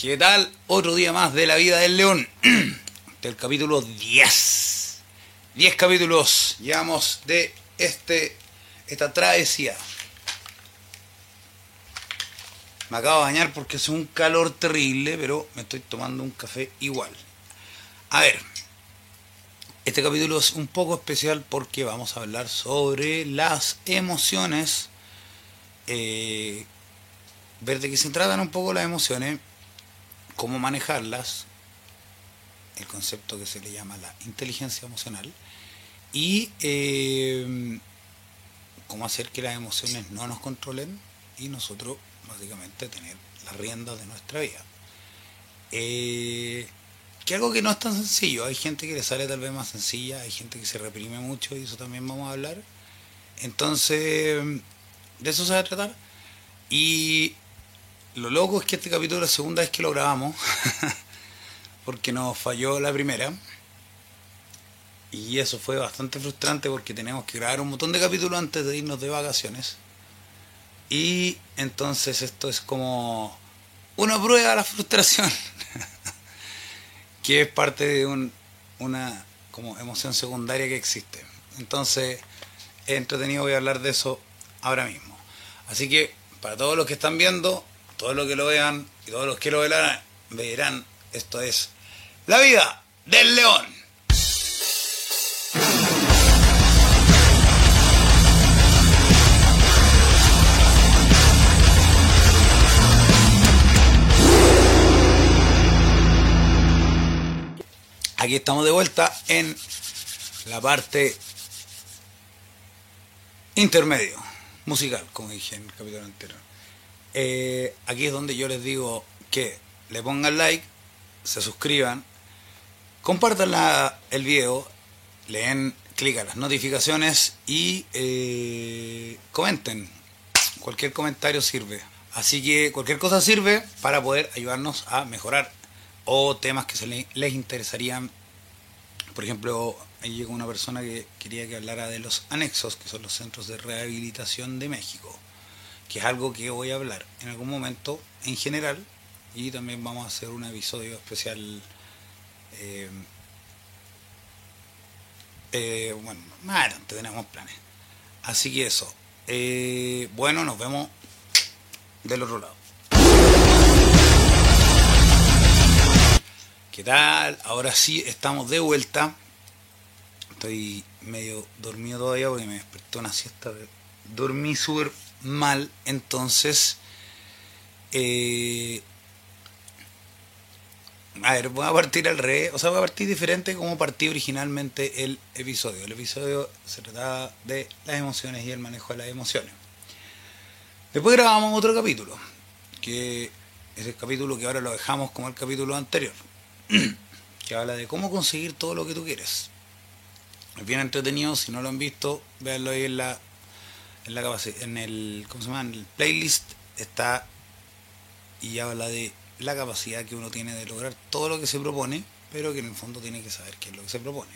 ¿Qué tal? Otro día más de la vida del león. Del capítulo 10. 10 capítulos llevamos de este, esta travesía. Me acabo de bañar porque hace un calor terrible, pero me estoy tomando un café igual. A ver, este capítulo es un poco especial porque vamos a hablar sobre las emociones. Eh, ver de qué se tratan un poco las emociones cómo manejarlas, el concepto que se le llama la inteligencia emocional, y eh, cómo hacer que las emociones no nos controlen y nosotros básicamente tener las riendas de nuestra vida. Eh, que algo que no es tan sencillo, hay gente que le sale tal vez más sencilla, hay gente que se reprime mucho y eso también vamos a hablar. Entonces, de eso se va a tratar. Y lo loco es que este capítulo es la segunda vez que lo grabamos, porque nos falló la primera. Y eso fue bastante frustrante porque tenemos que grabar un montón de capítulos antes de irnos de vacaciones. Y entonces esto es como una prueba de la frustración, que es parte de un, una como emoción secundaria que existe. Entonces, entretenido, voy a hablar de eso ahora mismo. Así que, para todos los que están viendo, todos los que lo vean y todos los que lo verán, verán, esto es La vida del león. Aquí estamos de vuelta en la parte intermedio, musical, como dije en el anterior. Eh, aquí es donde yo les digo que le pongan like, se suscriban, compartan el video, leen, clic a las notificaciones y eh, comenten. Cualquier comentario sirve. Así que cualquier cosa sirve para poder ayudarnos a mejorar o temas que se les interesarían. Por ejemplo, ahí llegó una persona que quería que hablara de los anexos, que son los centros de rehabilitación de México que es algo que voy a hablar en algún momento en general y también vamos a hacer un episodio especial eh, eh, bueno, más tenemos planes. Así que eso eh, bueno, nos vemos del otro lado. ¿qué tal? ahora sí estamos de vuelta. Estoy medio dormido todavía porque me despertó una siesta dormí súper mal, entonces... Eh, a ver, voy a partir al revés, o sea, voy a partir diferente como partí originalmente el episodio. El episodio se trataba de las emociones y el manejo de las emociones. Después grabamos otro capítulo, que es el capítulo que ahora lo dejamos como el capítulo anterior, que habla de cómo conseguir todo lo que tú quieres. Es bien entretenido, si no lo han visto, véanlo ahí en la en la en el, ¿cómo se llama? En el playlist está y habla de la capacidad que uno tiene de lograr todo lo que se propone, pero que en el fondo tiene que saber qué es lo que se propone.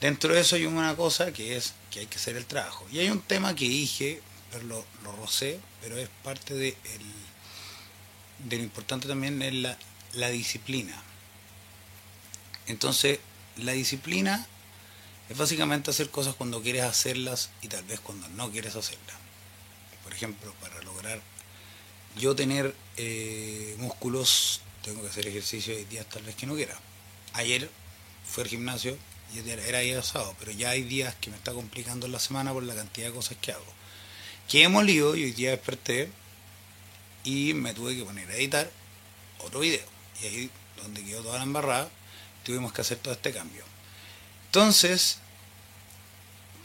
Dentro de eso hay una cosa que es que hay que hacer el trabajo. Y hay un tema que dije, pero lo, lo rocé, pero es parte de, el, de lo importante también es la, la disciplina. Entonces, la disciplina es básicamente hacer cosas cuando quieres hacerlas y tal vez cuando no quieres hacerlas. Por ejemplo, para lograr yo tener eh, músculos, tengo que hacer ejercicio y días tal vez que no quiera. Ayer fui al gimnasio y era día sábado, pero ya hay días que me está complicando la semana por la cantidad de cosas que hago. Que he molido y hoy día desperté y me tuve que poner a editar otro video. Y ahí donde quedó toda la embarrada, tuvimos que hacer todo este cambio. Entonces,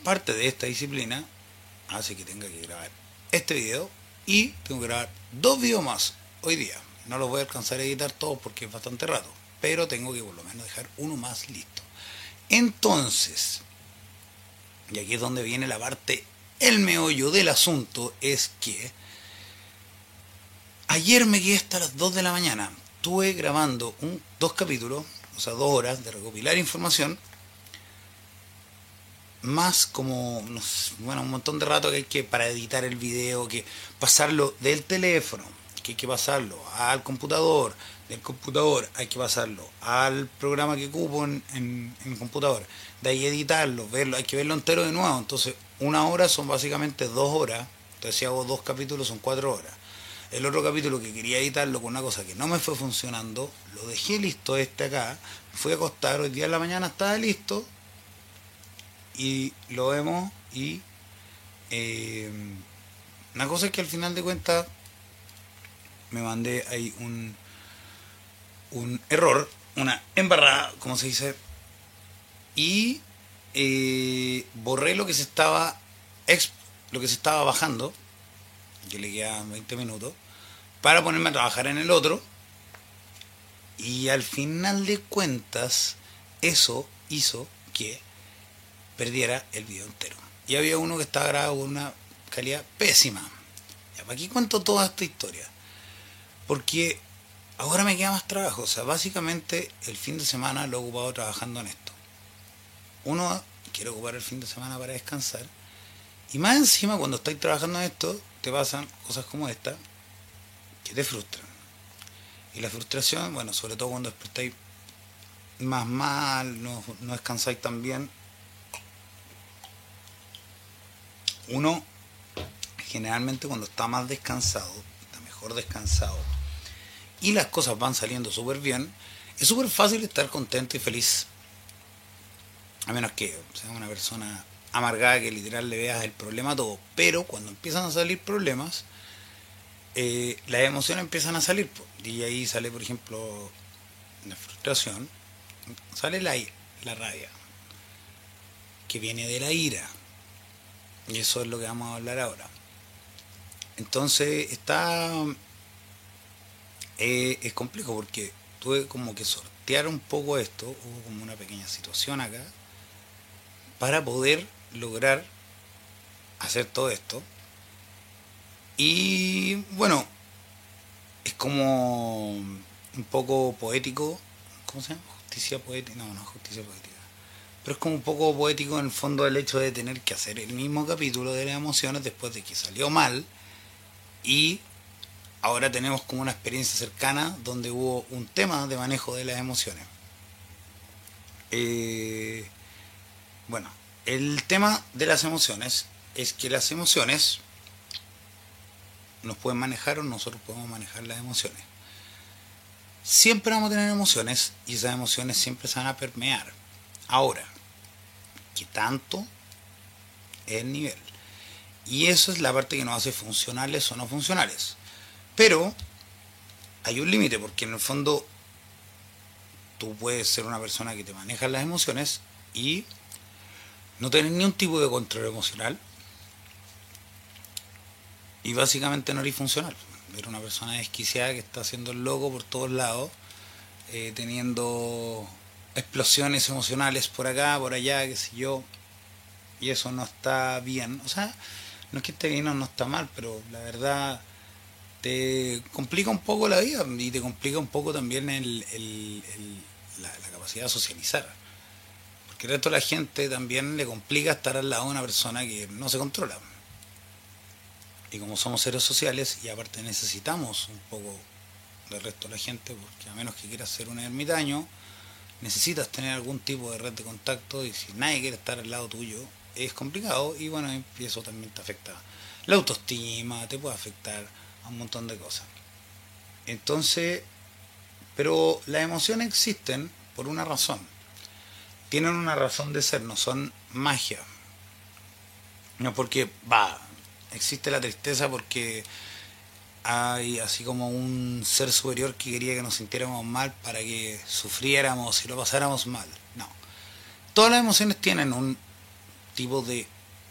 parte de esta disciplina hace que tenga que grabar este video y tengo que grabar dos videos más hoy día. No los voy a alcanzar a editar todos porque es bastante rato, pero tengo que por lo menos dejar uno más listo. Entonces, y aquí es donde viene la parte, el meollo del asunto es que ayer me quedé hasta las 2 de la mañana. Estuve grabando un, dos capítulos, o sea, dos horas de recopilar información más como bueno, un montón de rato que hay que para editar el video, que pasarlo del teléfono porque hay que pasarlo al computador, del computador hay que pasarlo al programa que cupo en, en, computador, de ahí editarlo, verlo, hay que verlo entero de nuevo, entonces una hora son básicamente dos horas, entonces si hago dos capítulos son cuatro horas. El otro capítulo que quería editarlo con una cosa que no me fue funcionando, lo dejé listo este acá, fui a acostar, hoy día en la mañana estaba listo y lo vemos y eh, una cosa es que al final de cuentas me mandé ahí un, un error, una embarrada, como se dice, y eh, borré lo que se estaba lo que se estaba bajando, que le quedan 20 minutos, para ponerme a trabajar en el otro. Y al final de cuentas, eso hizo que perdiera el video entero. Y había uno que estaba grabado con una calidad pésima. Ya, ¿Para qué cuento toda esta historia? Porque ahora me queda más trabajo. O sea, básicamente el fin de semana lo he ocupado trabajando en esto. Uno quiere ocupar el fin de semana para descansar. Y más encima, cuando estáis trabajando en esto, te pasan cosas como esta que te frustran. Y la frustración, bueno, sobre todo cuando despertáis más mal, no, no descansáis tan bien. Uno, generalmente cuando está más descansado, está mejor descansado, y las cosas van saliendo súper bien, es súper fácil estar contento y feliz. A menos que sea una persona amargada que literal le veas el problema a todo. Pero cuando empiezan a salir problemas, eh, las emociones empiezan a salir. Y ahí sale, por ejemplo, la frustración, sale la, la rabia, que viene de la ira. Y eso es lo que vamos a hablar ahora. Entonces está eh, es complejo porque tuve como que sortear un poco esto, hubo como una pequeña situación acá, para poder lograr hacer todo esto. Y bueno, es como un poco poético, ¿cómo se llama? Justicia poética, no, no justicia poética. Pero es como un poco poético en el fondo el hecho de tener que hacer el mismo capítulo de las emociones después de que salió mal y ahora tenemos como una experiencia cercana donde hubo un tema de manejo de las emociones. Eh, bueno, el tema de las emociones es que las emociones nos pueden manejar o nosotros podemos manejar las emociones. Siempre vamos a tener emociones y esas emociones siempre se van a permear. Ahora, ¿qué tanto es el nivel? Y eso es la parte que nos hace funcionales o no funcionales. Pero hay un límite, porque en el fondo tú puedes ser una persona que te maneja las emociones y no tener ni un tipo de control emocional y básicamente no eres funcional. Eres una persona desquiciada que está haciendo el loco por todos lados, eh, teniendo explosiones emocionales por acá, por allá, qué sé yo, y eso no está bien. O sea, no es que esté bien no está mal, pero la verdad te complica un poco la vida y te complica un poco también el, la, capacidad de socializar. Porque el resto de la gente también le complica estar al lado de una persona que no se controla. Y como somos seres sociales y aparte necesitamos un poco del resto de la gente, porque a menos que quieras ser un ermitaño, necesitas tener algún tipo de red de contacto y si nadie quiere estar al lado tuyo, es complicado y bueno, eso también te afecta la autoestima, te puede afectar un montón de cosas. Entonces, pero las emociones existen por una razón. Tienen una razón de ser, no son magia. No porque, va, existe la tristeza porque hay así como un ser superior que quería que nos sintiéramos mal para que sufriéramos y lo pasáramos mal. No. Todas las emociones tienen un tipo de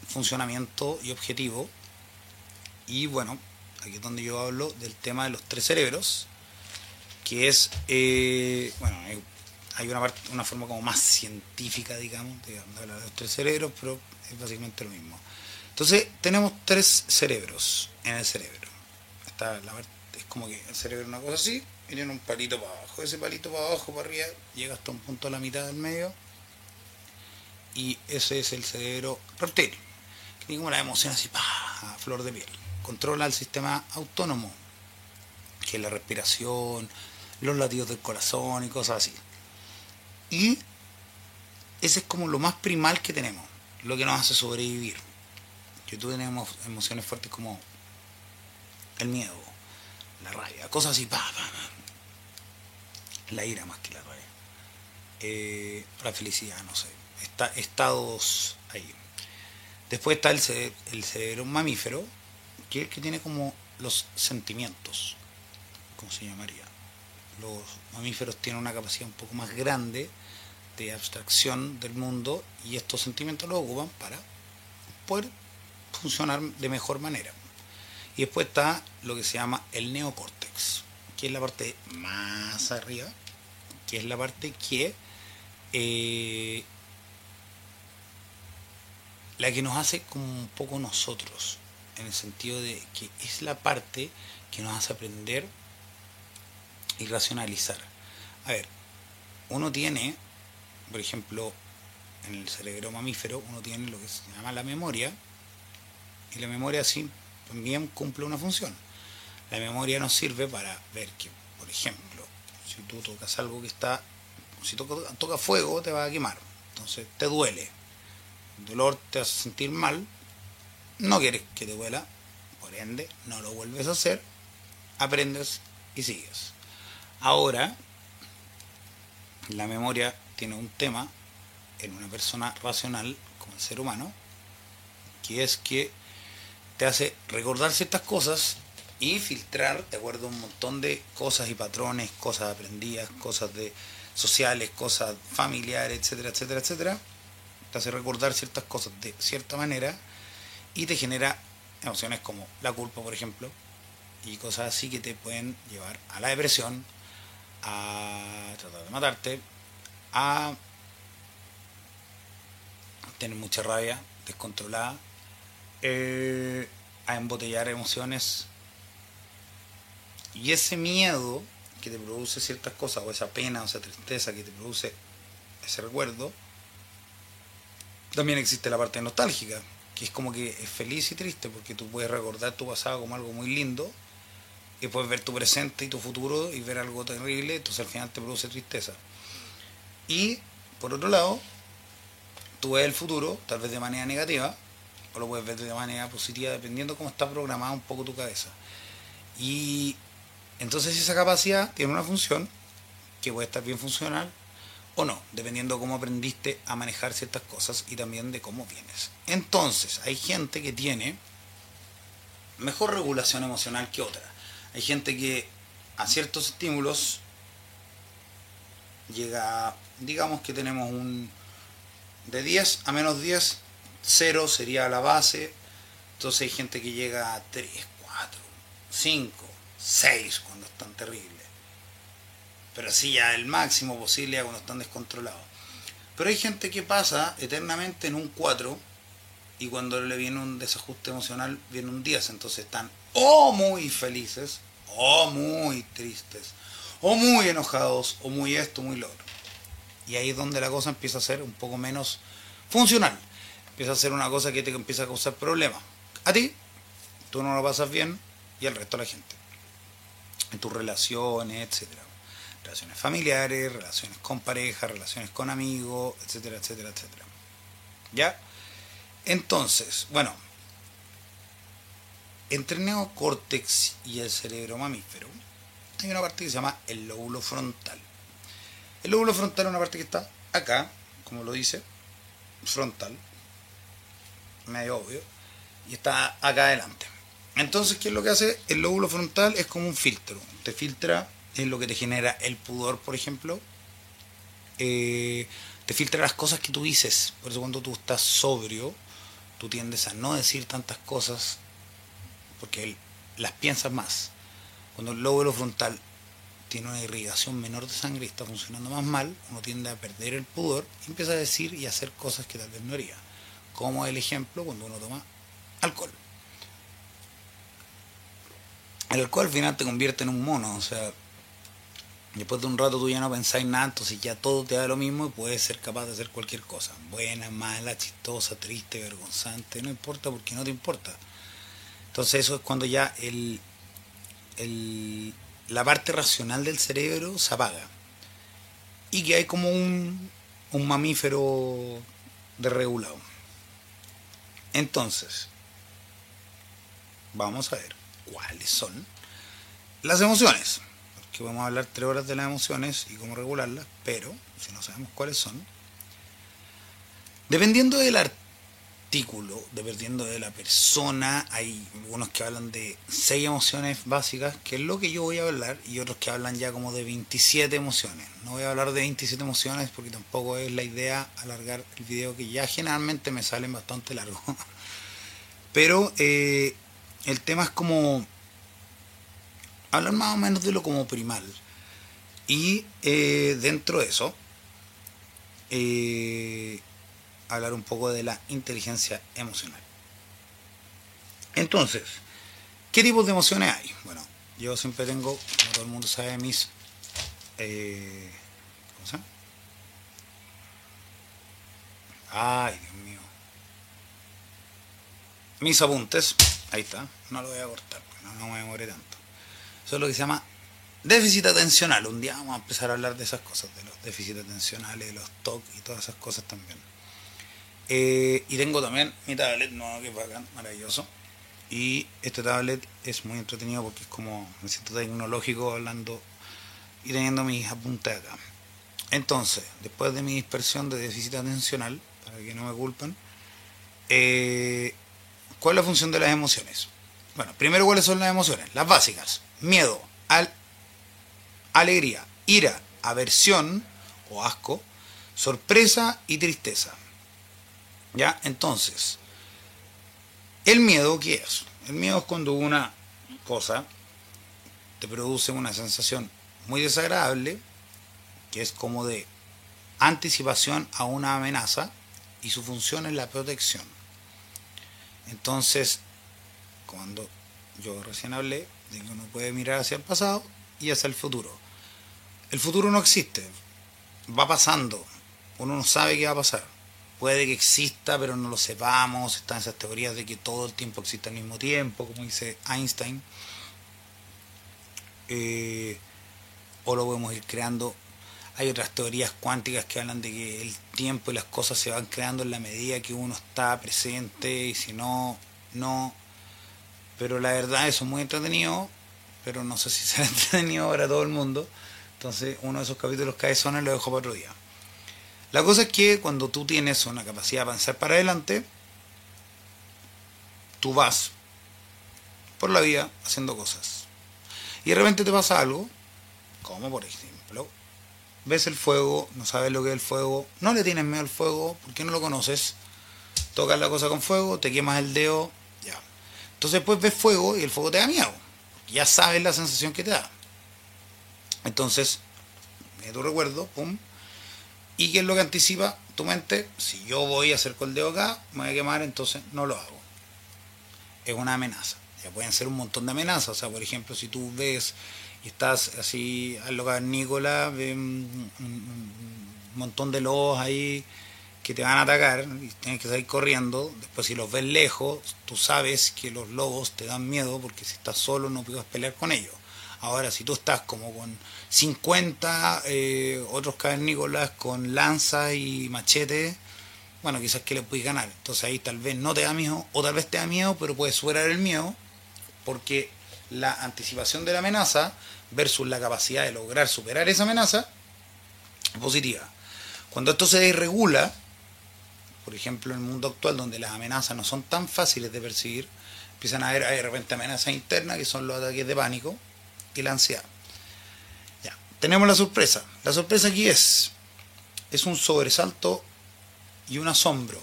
funcionamiento y objetivo. Y bueno, aquí es donde yo hablo del tema de los tres cerebros, que es, eh, bueno, hay una, parte, una forma como más científica, digamos, de hablar de los tres cerebros, pero es básicamente lo mismo. Entonces, tenemos tres cerebros en el cerebro. Es como que el cerebro es una cosa así, y tiene un palito para abajo. Ese palito para abajo, para arriba, llega hasta un punto a la mitad del medio. Y ese es el cerebro reptil, que tiene como la emoción así, flor de piel controla el sistema autónomo. que es la respiración, los latidos del corazón y cosas así. Y ese es como lo más primal que tenemos, lo que nos hace sobrevivir. Que tú tenemos emociones fuertes como el miedo, la rabia, cosas así, pa, la ira más que la rabia, eh, la felicidad, no sé, está, estados ahí. Después está el, el cerebro mamífero, que es que tiene como los sentimientos, como se llamaría. Los mamíferos tienen una capacidad un poco más grande de abstracción del mundo y estos sentimientos los ocupan para poder funcionar de mejor manera. Y después está lo que se llama el neocórtex, que es la parte más arriba, que es la parte que eh, la que nos hace como un poco nosotros, en el sentido de que es la parte que nos hace aprender y racionalizar. A ver, uno tiene, por ejemplo, en el cerebro mamífero, uno tiene lo que se llama la memoria, y la memoria así también cumple una función. La memoria nos sirve para ver que, por ejemplo, si tú tocas algo que está, si toca, toca fuego, te va a quemar, entonces te duele. El dolor te hace sentir mal, no quieres que te duela, por ende, no lo vuelves a hacer, aprendes y sigues. Ahora, la memoria tiene un tema en una persona racional como el ser humano, que es que te hace recordar ciertas cosas y filtrar de acuerdo a un montón de cosas y patrones, cosas aprendidas, cosas de sociales, cosas familiares, etcétera, etcétera, etcétera. Te hace recordar ciertas cosas de cierta manera y te genera emociones como la culpa, por ejemplo, y cosas así que te pueden llevar a la depresión, a tratar de matarte, a tener mucha rabia descontrolada, eh, a embotellar emociones. Y ese miedo que te produce ciertas cosas, o esa pena, o esa tristeza que te produce ese recuerdo, también existe la parte nostálgica, que es como que es feliz y triste, porque tú puedes recordar tu pasado como algo muy lindo, y puedes ver tu presente y tu futuro y ver algo terrible, entonces al final te produce tristeza. Y, por otro lado, tú ves el futuro, tal vez de manera negativa, o lo puedes ver de manera positiva, dependiendo cómo está programada un poco tu cabeza. Y entonces esa capacidad tiene una función que puede estar bien funcional o no, dependiendo cómo aprendiste a manejar ciertas cosas y también de cómo vienes. Entonces, hay gente que tiene mejor regulación emocional que otra. Hay gente que a ciertos estímulos llega, digamos que tenemos un de 10 a menos 10 0 sería la base, entonces hay gente que llega a 3, 4, 5, 6 cuando están terribles. Pero así ya el máximo posible cuando están descontrolados. Pero hay gente que pasa eternamente en un 4 y cuando le viene un desajuste emocional viene un 10. Entonces están o muy felices, o muy tristes, o muy enojados, o muy esto, muy lo otro. Y ahí es donde la cosa empieza a ser un poco menos funcional empieza a ser una cosa que te empieza a causar problemas. A ti, tú no lo pasas bien y al resto de la gente. En tus relaciones, etcétera. Relaciones familiares, relaciones con pareja, relaciones con amigos, etcétera, etcétera, etcétera. ¿Ya? Entonces, bueno, entre el neocórtex y el cerebro mamífero hay una parte que se llama el lóbulo frontal. El lóbulo frontal es una parte que está acá, como lo dice, frontal, medio obvio, y está acá adelante. Entonces, ¿qué es lo que hace? El lóbulo frontal es como un filtro. Te filtra, es lo que te genera el pudor, por ejemplo. Eh, te filtra las cosas que tú dices. Por eso cuando tú estás sobrio, tú tiendes a no decir tantas cosas porque las piensas más. Cuando el lóbulo frontal tiene una irrigación menor de sangre y está funcionando más mal, uno tiende a perder el pudor y empieza a decir y hacer cosas que tal vez no haría como el ejemplo cuando uno toma alcohol. El alcohol al final te convierte en un mono, o sea, después de un rato tú ya no pensáis nada, entonces ya todo te da lo mismo y puedes ser capaz de hacer cualquier cosa, buena, mala, chistosa, triste, vergonzante, no importa porque no te importa. Entonces eso es cuando ya el, la parte racional del cerebro se apaga y que hay como un, un mamífero desregulado. Entonces, vamos a ver cuáles son las emociones. Porque vamos a hablar tres horas de las emociones y cómo regularlas, pero si no sabemos cuáles son, dependiendo del artículo, dependiendo de la persona, hay algunos que hablan de seis emociones básicas, que es lo que yo voy a hablar, y otros que hablan ya como de 27 emociones. No voy a hablar de 27 emociones porque tampoco es la idea alargar el video que ya generalmente me salen bastante largo. Pero eh, el tema es como hablar más o menos de lo como primal. Y eh, dentro de eso, eh, hablar un poco de la inteligencia emocional. Entonces, ¿qué tipos de emociones hay? Bueno, yo siempre tengo, como todo el mundo sabe, mis... Eh, ¿Cómo se llama? Ay, Dios mío. Mis apuntes. Ahí está. No lo voy a cortar, porque no, me demore tanto. Eso es lo que se llama déficit atencional. Un día vamos a empezar a hablar de esas cosas, de los déficits atencionales, de los TOC y todas esas cosas también. Eh, y tengo también mi tablet nuevo que es bacán, maravilloso. Y este tablet es muy entretenido porque es como, me siento tecnológico hablando y teniendo mis apuntes acá. Entonces, después de mi dispersión de déficit atencional, para que no me culpen, eh, ¿cuál es la función de las emociones? Bueno, primero, ¿cuáles son las emociones? Las básicas. Miedo, al, alegría, ira, aversión o asco, sorpresa y tristeza. ¿Ya? Entonces, el miedo, ¿qué es? El miedo es cuando una cosa te produce una sensación muy desagradable, que es como de anticipación a una amenaza, y su función es la protección. Entonces, cuando yo recién hablé de uno puede mirar hacia el pasado y hacia el futuro. El futuro no existe, va pasando, uno no sabe qué va a pasar puede que exista, pero no lo sepamos. Están esas teorías de que todo el tiempo existe al mismo tiempo, como dice Einstein. Eh, o lo podemos ir creando. Hay otras teorías cuánticas que hablan de que el tiempo y las cosas se van creando en la medida que uno está presente y si no, no. Pero la verdad eso es muy entretenido, pero no sé si será entretenido para todo el mundo. Entonces uno de esos capítulos son lo dejo para otro día. La cosa es que cuando tú tienes una capacidad de avanzar para adelante, tú vas por la vida haciendo cosas. Y de repente te pasa algo, como por ejemplo, ves el fuego, no sabes lo que es el fuego, no le tienes miedo al fuego, porque no lo conoces, tocas la cosa con fuego, te quemas el dedo, ya. Entonces después ves fuego y el fuego te da miedo, ya sabes la sensación que te da. Entonces, de tu recuerdo, pum, ¿Y qué es lo que anticipa tu mente? Si yo voy a hacer el dedo acá, me voy a quemar, entonces no lo hago. Es una amenaza. Ya pueden ser un montón de amenazas. O sea, por ejemplo, si tú ves y estás así al lugar Nicolás, ves un, montón de lobos ahí que te van a atacar y tienes que salir corriendo. Después, si los ves lejos, tú sabes que los lobos te dan miedo porque si estás solo no puedes pelear con ellos. Ahora, si tú estás como con 50 eh, otros cavernícolas con lanza y machete, bueno, quizás que le puedes ganar. Entonces ahí tal vez no te da miedo, o tal vez te da miedo, pero puedes superar el miedo, porque la anticipación de la amenaza versus la capacidad de lograr superar esa amenaza es positiva. Cuando esto se desregula, por ejemplo en el mundo actual donde las amenazas no son tan fáciles de percibir, empiezan a haber de repente amenazas internas que son los ataques de pánico, y la ansiedad. Ya, tenemos la sorpresa. La sorpresa aquí es, es un sobresalto y un asombro.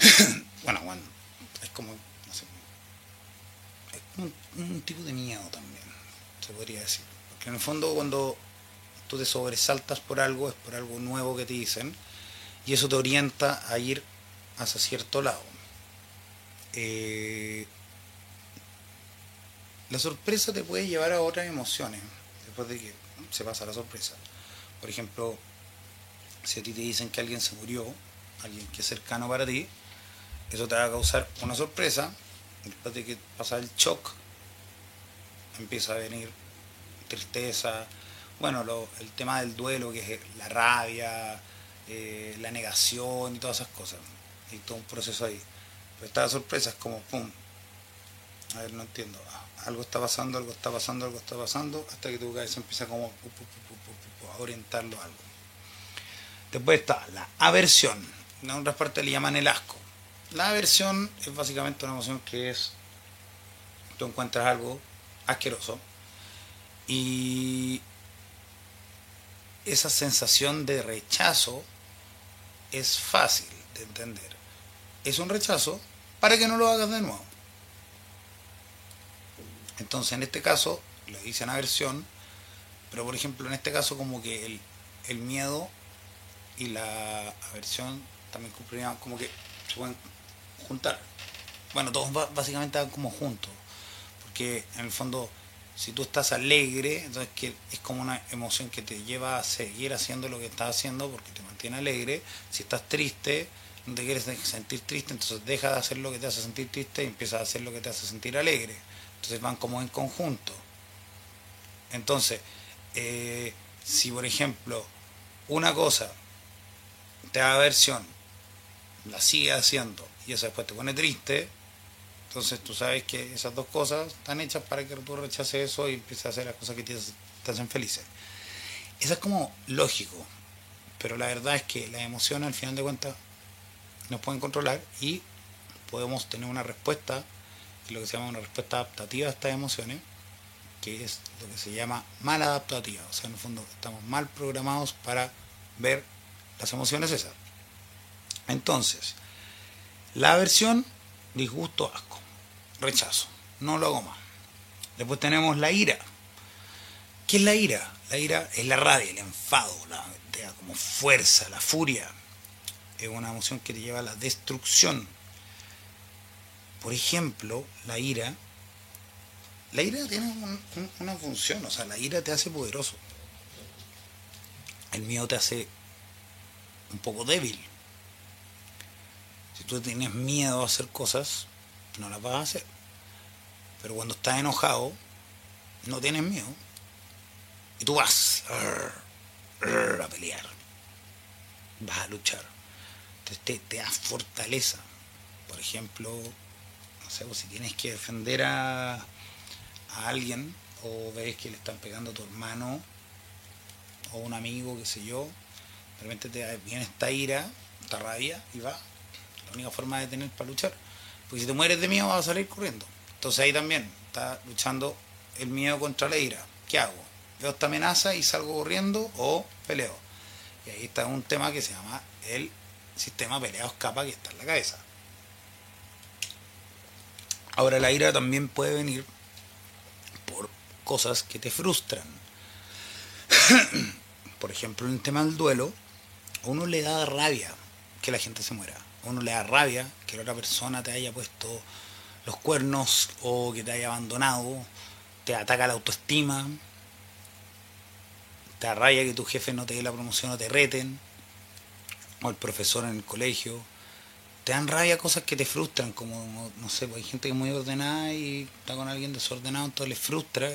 bueno, es como, es como un, tipo de miedo también, se podría decir. Porque en el fondo cuando tú te sobresaltas por algo, es por algo nuevo que te dicen, y eso te orienta a ir hacia cierto lado. Eh, la sorpresa te puede llevar a otras emociones después de que se pasa la sorpresa. Por ejemplo, si a ti te dicen que alguien se murió, alguien que es cercano para ti, eso te va a causar una sorpresa. Después de que pasa el shock, empieza a venir tristeza, bueno, el tema del duelo, que es la rabia, eh, la negación y todas esas cosas. Hay todo un proceso ahí. Pero esta sorpresa es como, ¡pum! A ver, no entiendo. Ah, algo está pasando, algo está pasando, algo está pasando, hasta que tu cabeza empieza como a orientarlo a algo. Después está la aversión. En otras partes le llaman el asco. La aversión es básicamente una emoción que es, tú encuentras algo asqueroso y esa sensación de rechazo es fácil de entender. Es un rechazo para que no lo hagas de nuevo. Entonces, en este caso, le dicen aversión, pero por ejemplo, en este caso, como que el, el miedo y la aversión también cumplirían, como que se pueden juntar. Bueno, todos básicamente van como juntos, porque en el fondo, si tú estás alegre, entonces que es como una emoción que te lleva a seguir haciendo lo que estás haciendo porque te mantiene alegre. Si estás triste, no te quieres sentir triste, entonces deja de hacer lo que te hace sentir triste y empieza a hacer lo que te hace sentir alegre. Entonces van como en conjunto. Entonces, eh, si por ejemplo una cosa te da aversión, la sigue haciendo y eso después te pone triste, entonces tú sabes que esas dos cosas están hechas para que tú rechaces eso y empieces a hacer las cosas que te, hacen felices. Eso es como lógico, pero la verdad es que las emociones al final de cuentas nos pueden controlar y podemos tener una respuesta, lo que se llama una respuesta adaptativa a estas emociones, que es lo que se llama mal adaptativa. O sea, en el fondo estamos mal programados para ver las emociones esas. Entonces, la aversión, disgusto, asco, rechazo, no lo hago más. Después tenemos la ira. ¿Qué es la ira? La ira es la rabia, el enfado, la, como fuerza, la furia. Es una emoción que te lleva a la destrucción. Por ejemplo, la ira. La ira tiene una función, o sea, la ira te hace poderoso. El miedo te hace un poco débil. Si tú tienes miedo a hacer cosas, no las vas a hacer. Pero cuando estás enojado, no tienes miedo. Y tú vas a pelear. Vas a luchar. Entonces te, te da fortaleza. Por ejemplo, sé, pues si tienes que defender a, alguien o ves que le están pegando a tu hermano o un amigo, qué sé yo, de repente te viene esta ira, esta rabia y va la única forma de tener para luchar. Porque si te mueres de miedo vas a salir corriendo. Entonces ahí también está luchando el miedo contra la ira. ¿Qué hago? Veo esta amenaza y salgo corriendo o peleo. Y ahí está un tema que se llama el sistema peleados capa que está en la cabeza. Ahora la ira también puede venir por cosas que te frustran. por ejemplo, en el tema del duelo, a uno le da rabia que la gente se muera uno le da rabia que la otra persona te haya puesto los cuernos o que te haya abandonado, te ataca la autoestima, te da que tu jefe no te dé la promoción o te reten, o el profesor en el colegio. Te dan rabia cosas que te frustran, como, no sé, pues hay gente que es muy ordenada y está con alguien desordenado, entonces le frustra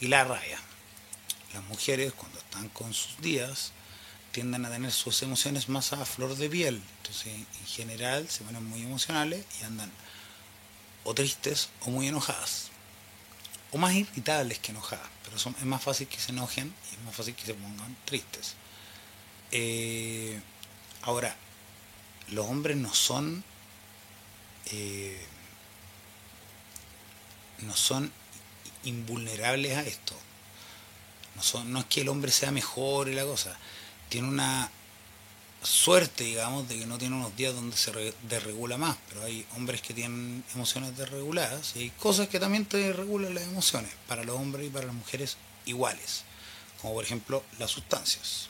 y la rabia. Las mujeres, cuando están con sus días, tienden a tener sus emociones más a flor de piel. Entonces, en general, se ponen muy emocionales y andan o tristes o muy enojadas. O más irritables que enojadas. Pero es más fácil que se enojen y es más fácil que se pongan tristes. Eh, ahora, los hombres no son. Eh, no son invulnerables a esto. No, son, no es que el hombre sea mejor y la cosa tiene una suerte, digamos, de que no tiene unos días donde se desregula más, pero hay hombres que tienen emociones desreguladas y hay cosas que también te regulan las emociones, para los hombres y para las mujeres iguales, como por ejemplo las sustancias.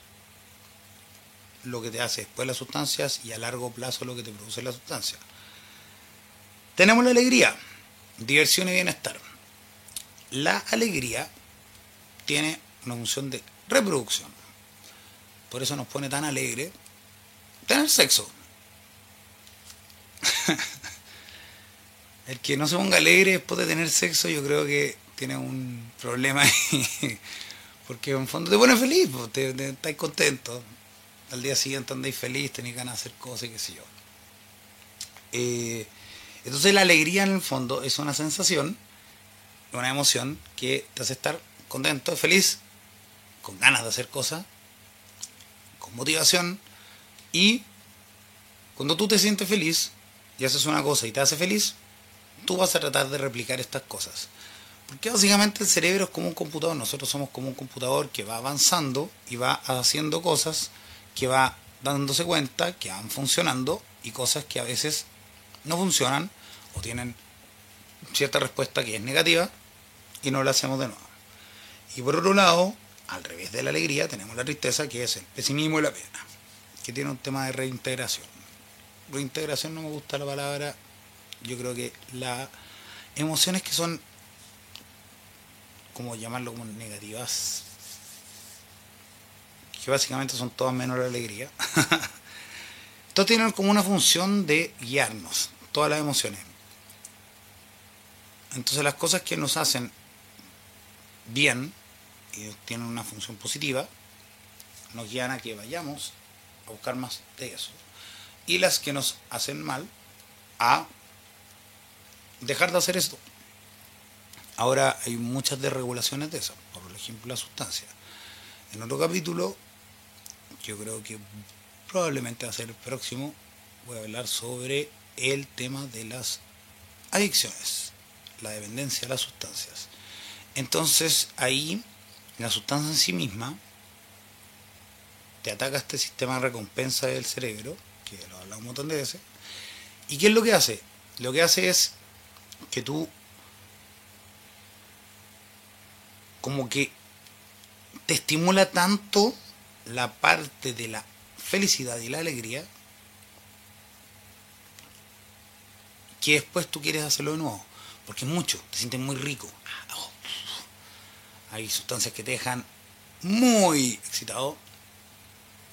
Lo que te hace después las sustancias y a largo plazo lo que te produce la sustancia. Tenemos la alegría, diversión y bienestar. La alegría tiene una función de reproducción por eso nos pone tan alegre, tener sexo. el que no se ponga alegre después de tener sexo, yo creo que tiene un problema ahí, porque en fondo te pone feliz, te, te, estáis contento. Al día siguiente andáis feliz, tenéis ganas de hacer cosas y qué sé yo. Eh, entonces la alegría en el fondo es una sensación, una emoción que te hace estar contento, feliz, con ganas de hacer cosas, con motivación y cuando tú te sientes feliz y haces una cosa y te hace feliz, tú vas a tratar de replicar estas cosas. Porque básicamente el cerebro es como un computador, nosotros somos como un computador que va avanzando y va haciendo cosas, que va dándose cuenta que van funcionando y cosas que a veces no funcionan o tienen cierta respuesta que es negativa y no la hacemos de nuevo. Y por otro lado, al revés de la alegría, tenemos la tristeza que es el pesimismo y la pena, que tiene un tema de reintegración. Reintegración no me gusta la palabra, yo creo que las emociones que son, como llamarlo, como negativas, que básicamente son todas menos la alegría, todas tienen como una función de guiarnos, todas las emociones. Entonces las cosas que nos hacen bien y tienen una función positiva, nos guían a que vayamos a buscar más de eso. Y las que nos hacen mal, a dejar de hacer esto. Ahora hay muchas desregulaciones de eso, por ejemplo la sustancia. En otro capítulo, yo creo que probablemente va a ser el próximo, voy a hablar sobre el tema de las adicciones, la dependencia a las sustancias. Entonces ahí la sustancia en sí misma te ataca este sistema de recompensa del cerebro, que lo hablamos un montón de veces. ¿Y qué es lo que hace? Lo que hace es que tú como que te estimula tanto la parte de la felicidad y la alegría que después tú quieres hacerlo de nuevo. Porque es mucho, te sientes muy rico. Hay sustancias que te dejan muy excitado.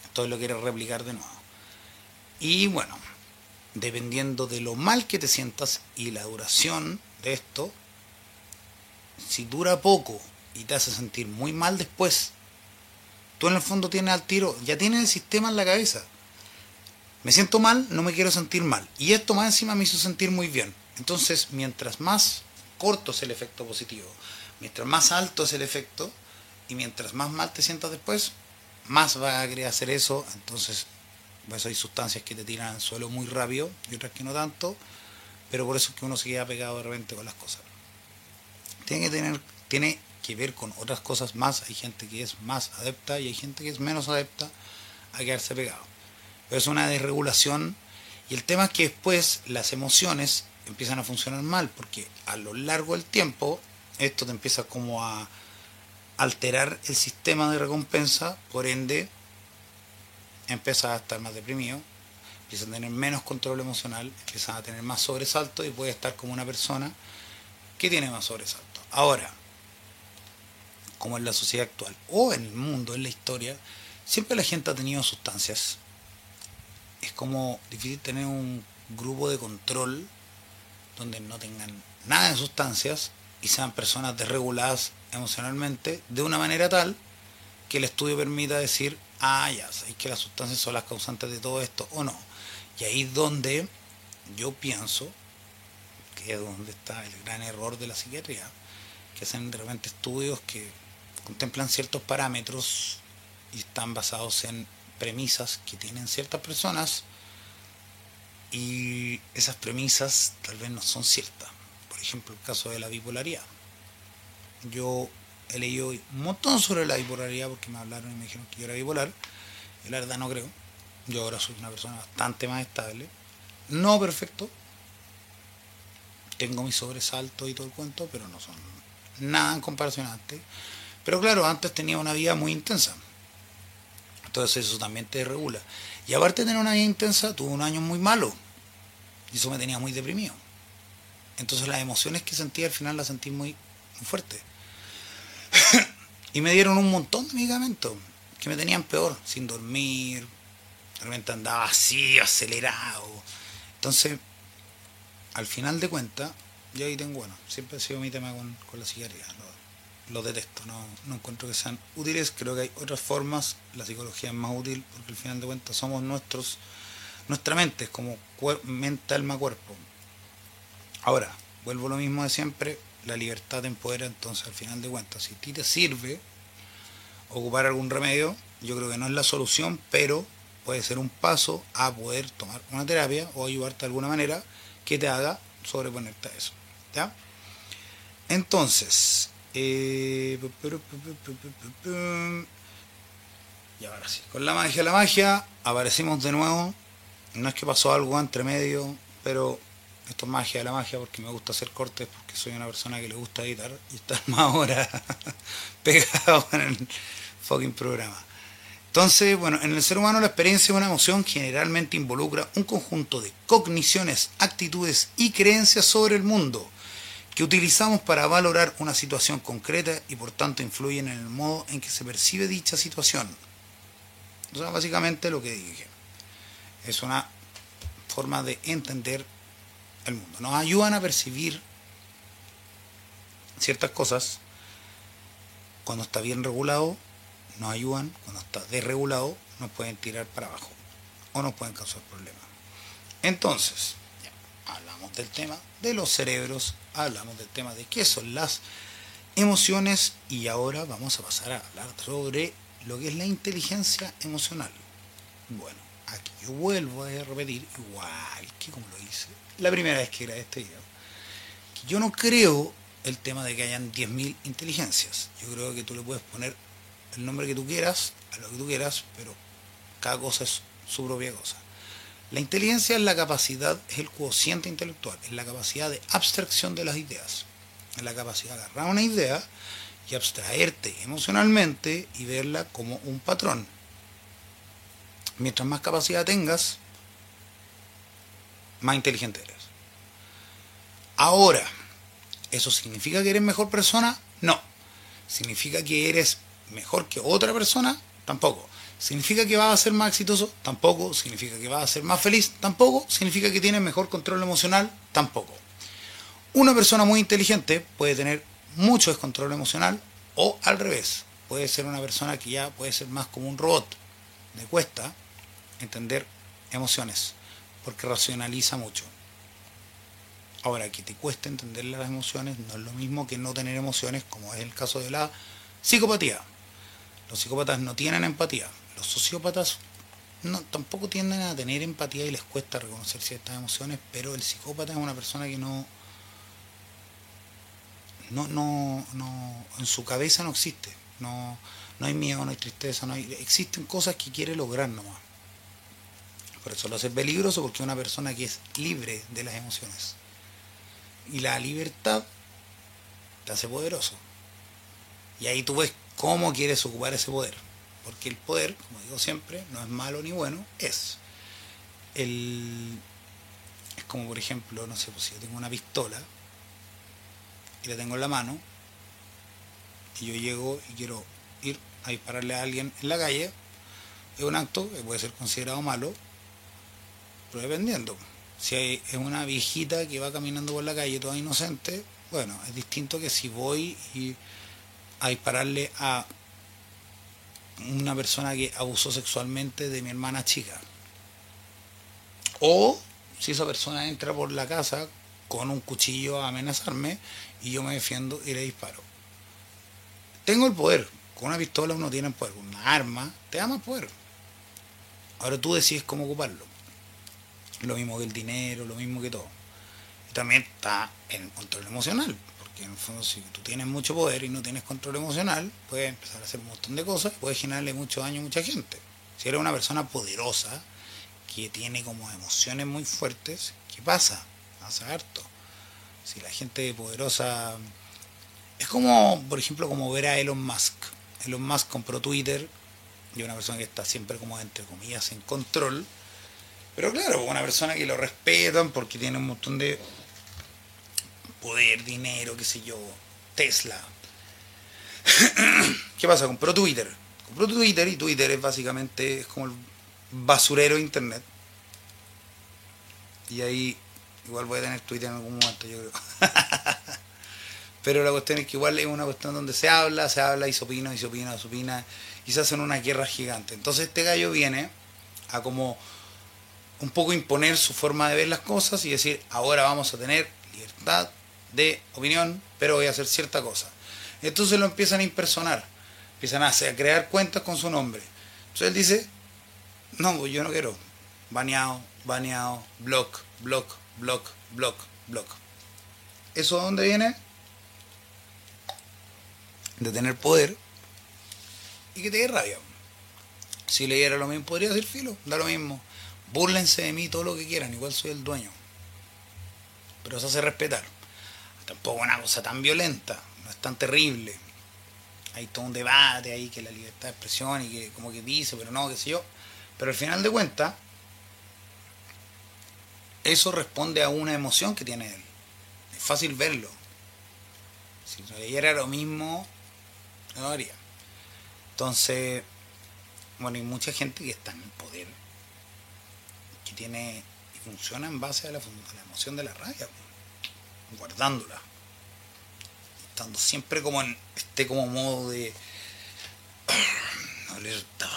Entonces lo quieres replicar de nuevo. Y bueno, dependiendo de lo mal que te sientas y la duración de esto, si dura poco y te hace sentir muy mal después, tú en el fondo tienes al tiro, ya tienes el sistema en la cabeza. Me siento mal, no me quiero sentir mal. Y esto más encima me hizo sentir muy bien. Entonces, mientras más corto es el efecto positivo, mientras más alto es el efecto, y mientras más mal te sientas después, más va a querer hacer eso. Entonces, pues hay sustancias que te tiran al suelo muy rápido y otras que no tanto, pero por eso es que uno se queda pegado de repente con las cosas. Tiene que tener, tiene que ver con otras cosas más. Hay gente que es más adepta y hay gente que es menos adepta a quedarse pegado. Pero es una desregulación y el tema es que después las emociones empiezan a funcionar mal porque a lo largo del tiempo esto te empieza como a alterar el sistema de recompensa, por ende empiezas a estar más deprimido, empiezas a tener menos control emocional, empiezas a tener más sobresalto y puedes estar como una persona que tiene más sobresalto. Ahora, como en la sociedad actual o en el mundo, en la historia, siempre la gente ha tenido sustancias. Es como difícil tener un grupo de control donde no tengan nada de sustancias y sean personas desreguladas emocionalmente de una manera tal que el estudio permita decir, ah, ya, sabéis que las sustancias son las causantes de todo esto o no. Y ahí es donde yo pienso que es donde está el gran error de la psiquiatría, que hacen de repente estudios que contemplan ciertos parámetros y están basados en premisas que tienen ciertas personas y esas premisas tal vez no son ciertas. Por ejemplo, el caso de la bipolaridad. Yo he leído un montón sobre la bipolaridad porque me hablaron y me dijeron que yo era bipolar. La verdad no creo. Yo ahora soy una persona bastante más estable. No perfecto. Tengo mis sobresaltos y todo el cuento, pero no son nada en comparación. Pero claro, antes tenía una vida muy intensa. Entonces eso también te regula. Y aparte de tener una vida intensa, tuve un año muy malo. Y eso me tenía muy deprimido. Entonces las emociones que sentí al final las sentí muy, fuertes. y me dieron un montón de medicamentos que me tenían peor, sin dormir, de repente andaba así, acelerado. Entonces, al final de cuentas, Yo ahí tengo, bueno, siempre ha sido mi tema con, la psiquiatría. Lo, detesto, no, no encuentro que sean útiles. Creo que hay otras formas. La psicología es más útil porque al final de cuentas somos nuestros, nuestra mente, es como mente, alma, cuerpo. Ahora, vuelvo a lo mismo de siempre, la libertad te empodera, entonces al final de cuentas, si a ti te sirve ocupar algún remedio, yo creo que no es la solución, pero puede ser un paso a poder tomar una terapia o ayudarte de alguna manera que te haga sobreponerte a eso. ¿Ya? Entonces, y ahora sí, con la magia, la magia, aparecimos de nuevo. No es que pasó algo entre medio, pero esto es magia de la magia porque me gusta hacer cortes, porque soy una persona que le gusta editar y estar más horas pegado en el fucking programa. Entonces, bueno, en el ser humano la experiencia de una emoción generalmente involucra un conjunto de cogniciones, actitudes y creencias sobre el mundo que utilizamos para valorar una situación concreta y por tanto influyen en el modo en que se percibe dicha situación. O sea, básicamente lo que dije. Es una forma de entender el mundo. Nos ayudan a percibir ciertas cosas cuando está bien regulado nos ayudan, cuando está desregulado, nos pueden tirar para abajo o nos pueden causar problemas. Entonces, hablamos del tema de los cerebros, hablamos del tema de qué son las emociones y ahora vamos a pasar a hablar sobre lo que es la inteligencia emocional. Bueno, aquí yo vuelvo a repetir, igual que como lo hice la primera vez que grabé este video, que yo no creo el tema de que hayan 10.000 inteligencias. Yo creo que tú le puedes poner el nombre que tú quieras, a lo que tú quieras, pero cada cosa es su propia cosa. La inteligencia es la capacidad, es el cociente intelectual, es la capacidad de abstracción de las ideas, es la capacidad de agarrar una idea y abstraerte emocionalmente y verla como un patrón. Mientras más capacidad tengas, más inteligente eres. Ahora, ¿eso significa que eres mejor persona? No. ¿Significa que eres mejor que otra persona? Tampoco. ¿Significa que vas a ser más exitoso? Tampoco. ¿Significa que vas a ser más feliz? Tampoco. ¿Significa que tienes mejor control emocional? Tampoco. Una persona muy inteligente puede tener mucho descontrol emocional o al revés. Puede ser una persona que ya puede ser más como un robot. Le cuesta entender emociones porque racionaliza mucho. Ahora, que te cuesta entender las emociones no es lo mismo que no tener emociones, como es el caso de la psicopatía. Los psicópatas no tienen empatía. Los sociópatas no, tampoco tienden a tener empatía y les cuesta reconocer ciertas emociones, pero el psicópata es una persona que no, no, no, no, en su cabeza no existe. No, no hay miedo, no hay tristeza, no existen cosas que quiere lograr nomás. Por eso lo hace peligroso porque es una persona que es libre de las emociones. Y la libertad te hace poderoso. Y ahí tú ves cómo quieres ocupar ese poder. Porque el poder, como digo siempre, no es malo ni bueno, es. El, es como, por ejemplo, no sé, pues si yo tengo una pistola y la tengo en la mano, y yo llego y quiero ir a dispararle a alguien en la calle, es un acto que puede ser considerado malo, pero dependiendo. Si hay, es una viejita que va caminando por la calle toda inocente, bueno, es distinto que si voy y a dispararle a una persona que abusó sexualmente de mi hermana chica. O si esa persona entra por la casa con un cuchillo a amenazarme y yo me defiendo y le disparo. Tengo el poder. Con una pistola uno tiene poder. Con una arma te da más poder. Ahora tú decides cómo ocuparlo. Lo mismo que el dinero, lo mismo que todo. También está en el control emocional. Que en el fondo, si tú tienes mucho poder y no tienes control emocional, puedes empezar a hacer un montón de cosas, puedes generarle mucho daño a mucha gente. Si eres una persona poderosa, que tiene como emociones muy fuertes, ¿qué pasa? Pasa harto. Si la gente poderosa. Es como, por ejemplo, como ver a Elon Musk. Elon Musk compró Twitter y una persona que está siempre como entre comillas en control. Pero claro, una persona que lo respetan porque tiene un montón de poder, dinero, qué sé yo, Tesla. ¿Qué pasa? Compró Twitter. Compró Twitter y Twitter es básicamente es como el basurero de internet. Y ahí Igual voy a tener Twitter en algún momento, yo creo. Pero la cuestión es que igual es una cuestión donde se habla, se habla y se opina, y se opina, se opina, y se hacen una guerra gigante. Entonces este gallo viene a como un poco imponer su forma de ver las cosas y decir, ahora vamos a tener libertad de opinión, pero voy a hacer cierta cosa. Entonces lo empiezan a impersonar, empiezan a, hacer, a crear cuentas con su nombre. Entonces él dice, no, pues yo no quiero. Baneado, baneado, block, block, block, block, block. ¿Eso de dónde viene? De tener poder y que te dé rabia. Si le diera lo mismo, podría decir filo, da lo mismo. Búrlense de mí todo lo que quieran, igual soy el dueño. Pero eso hace respetar. Tampoco una cosa tan violenta, no es tan terrible. Hay todo un debate ahí que la libertad de expresión y que como que dice, pero no, qué sé yo. Pero al final de cuentas, eso responde a una emoción que tiene él. Es fácil verlo. Si era lo mismo, no lo haría. Entonces, bueno, hay mucha gente que está en el poder, que tiene y funciona en base a la, emoción de la rabia, guardándola. Estando siempre como en este como modo de alerta,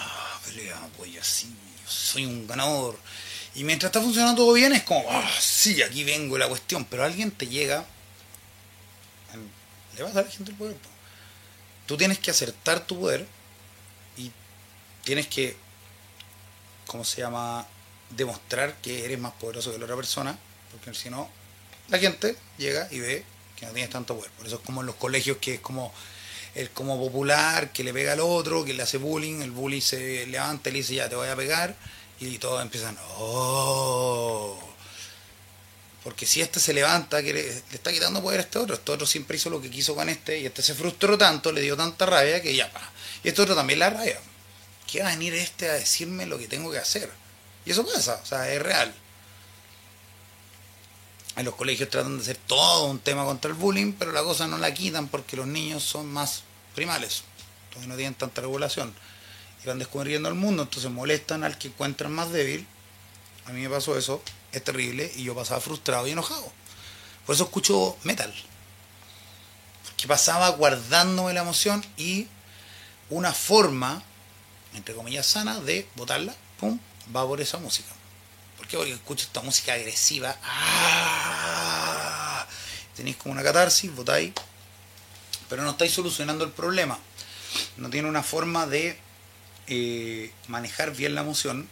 pelea, pues así, yo soy un ganador y mientras está funcionando todo bien, es como, ah, sí, aquí vengo la cuestión. Pero alguien te llega, le vas a dar a la gente el poder. Tú tienes que acertar tu poder y tienes que, ¿cómo se llama? Demostrar que eres más poderoso que la otra persona, porque si no, la gente llega y ve que no tienes tanto poder. Por eso es como en los colegios que es como el como popular, que le pega al otro, que le hace bullying, el bully se levanta y le dice ya te voy a pegar y todos empiezan, oh. Porque si este se levanta, que le, está quitando poder a este otro, este otro siempre hizo lo que quiso con este, y este se frustró tanto, le dio tanta rabia que ya, y este otro también la rabia. ¿Qué va a venir este a decirme lo que tengo que hacer? Y eso pasa, o sea, es real. En los colegios tratan de hacer todo un tema contra el bullying, pero la cosa no la quitan porque los niños son más primales, entonces no tienen tanta regulación y van descubriendo el mundo, entonces molestan al que encuentran más débil. A mí me pasó eso, es terrible, y yo pasaba frustrado y enojado. Por eso escucho metal. Que pasaba guardándome la emoción y una forma, entre comillas, sana de botarla, pum, va por esa música. ¿Por qué? Porque escucho esta música agresiva. ¡ah! Tenéis como una catarsis, votáis, pero no estáis solucionando el problema. No tiene una forma de eh, manejar bien la emoción,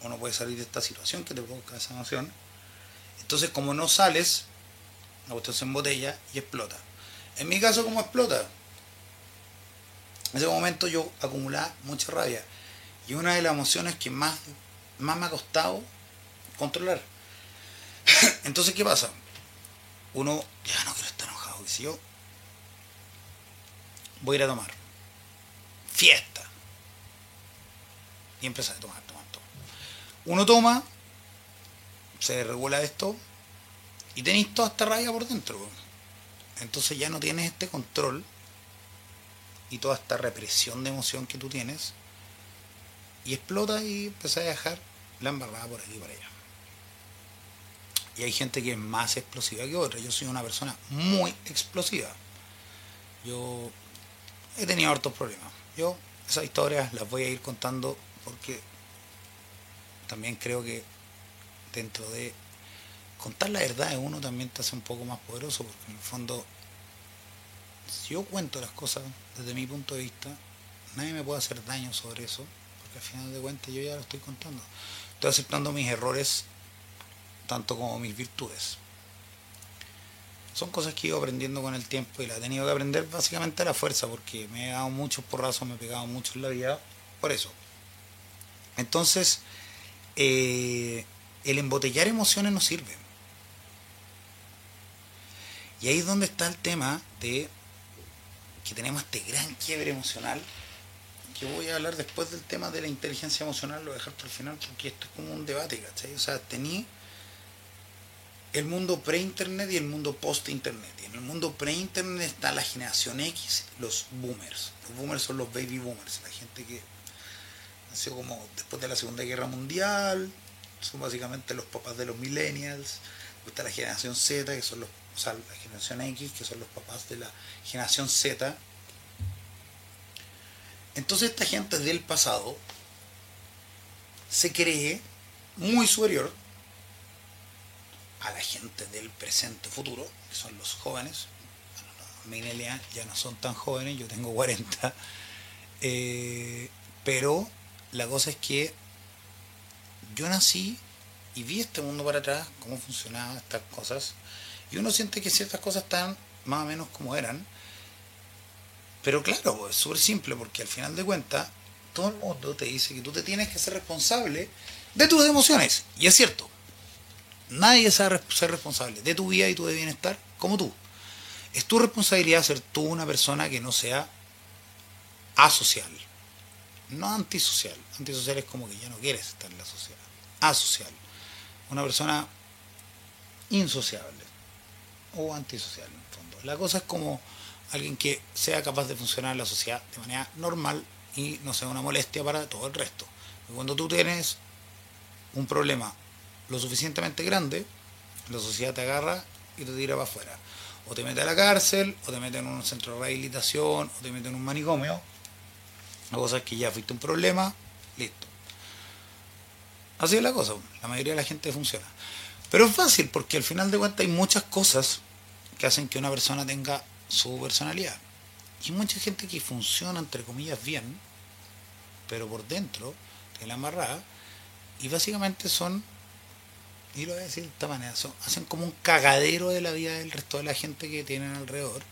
uno puede salir de esta situación que te provoca esa emoción. Entonces, como no sales, la cuestión se embotella y explota. En mi caso, ¿cómo explota? En ese momento yo acumulaba mucha rabia. Y una de las emociones que más, más me ha costado controlar. Entonces, ¿qué pasa? Uno, ya no quiero estar enojado. Y si yo voy a ir a tomar. Fiesta y empieza a tomar, tomar, tomar. Uno toma, se regula esto y tenéis toda esta rabia por dentro. Entonces ya no tienes este control y toda esta represión de emoción que tú tienes y explota y empieza a dejar la embarrada por aquí y por allá. Y hay gente que es más explosiva que otra. Yo soy una persona muy explosiva. Yo he tenido hartos problemas. Yo esas historias las voy a ir contando porque también creo que dentro de contar la verdad de uno también te hace un poco más poderoso, porque en el fondo, si yo cuento las cosas desde mi punto de vista, nadie me puede hacer daño sobre eso, porque al final de cuentas yo ya lo estoy contando. Estoy aceptando mis errores tanto como mis virtudes. Son cosas que he ido aprendiendo con el tiempo y la he tenido que aprender básicamente a la fuerza, porque me he dado muchos porrazos, me he pegado mucho en la vida, por eso. Entonces, eh, el embotellar emociones no sirve. Y ahí es donde está el tema de que tenemos este gran quiebre emocional, que voy a hablar después del tema de la inteligencia emocional, lo voy a dejar para el final, porque esto es como un debate, ¿cachai? O sea, tenía el mundo pre-internet y el mundo post-internet. Y en el mundo pre-internet está la generación X, los boomers. Los boomers son los baby boomers, la gente que como después de la Segunda Guerra Mundial, son básicamente los papás de los millennials, está la generación Z, que son los, o sea, la generación X, que son los papás de la generación Z. Entonces esta gente del pasado se cree muy superior a la gente del presente futuro, que son los jóvenes. Los millennials ya no son tan jóvenes, yo tengo 40. Eh, pero la cosa es que yo nací y vi este mundo para atrás, cómo funcionaban estas cosas, y uno siente que ciertas cosas están más o menos como eran, pero claro, es súper simple, porque al final de cuentas, todo el mundo te dice que tú te tienes que ser responsable de tus emociones, y es cierto, nadie sabe ser responsable de tu vida y tu bienestar como tú. Es tu responsabilidad ser tú una persona que no sea asocial, no antisocial. Antisocial es como que ya no quieres estar en la sociedad. Asocial una persona insociable o antisocial en el fondo. La cosa es como alguien que sea capaz de funcionar en la sociedad de manera normal y no sea una molestia para todo el resto. cuando tú tienes un problema lo suficientemente grande, la sociedad te agarra y te tira para afuera. O te mete a la cárcel, o te mete en un centro de rehabilitación, o te mete en un manicomio. La cosa es que ya fuiste un problema, listo. Así es la cosa, la mayoría de la gente funciona. Pero es fácil porque al final de cuentas hay muchas cosas que hacen que una persona tenga su personalidad. Y mucha gente que funciona, entre comillas, bien, pero por dentro tiene la amarrada. Y básicamente son, y lo voy a decir de esta manera, son, hacen como un cagadero de la vida del resto de la gente que tienen alrededor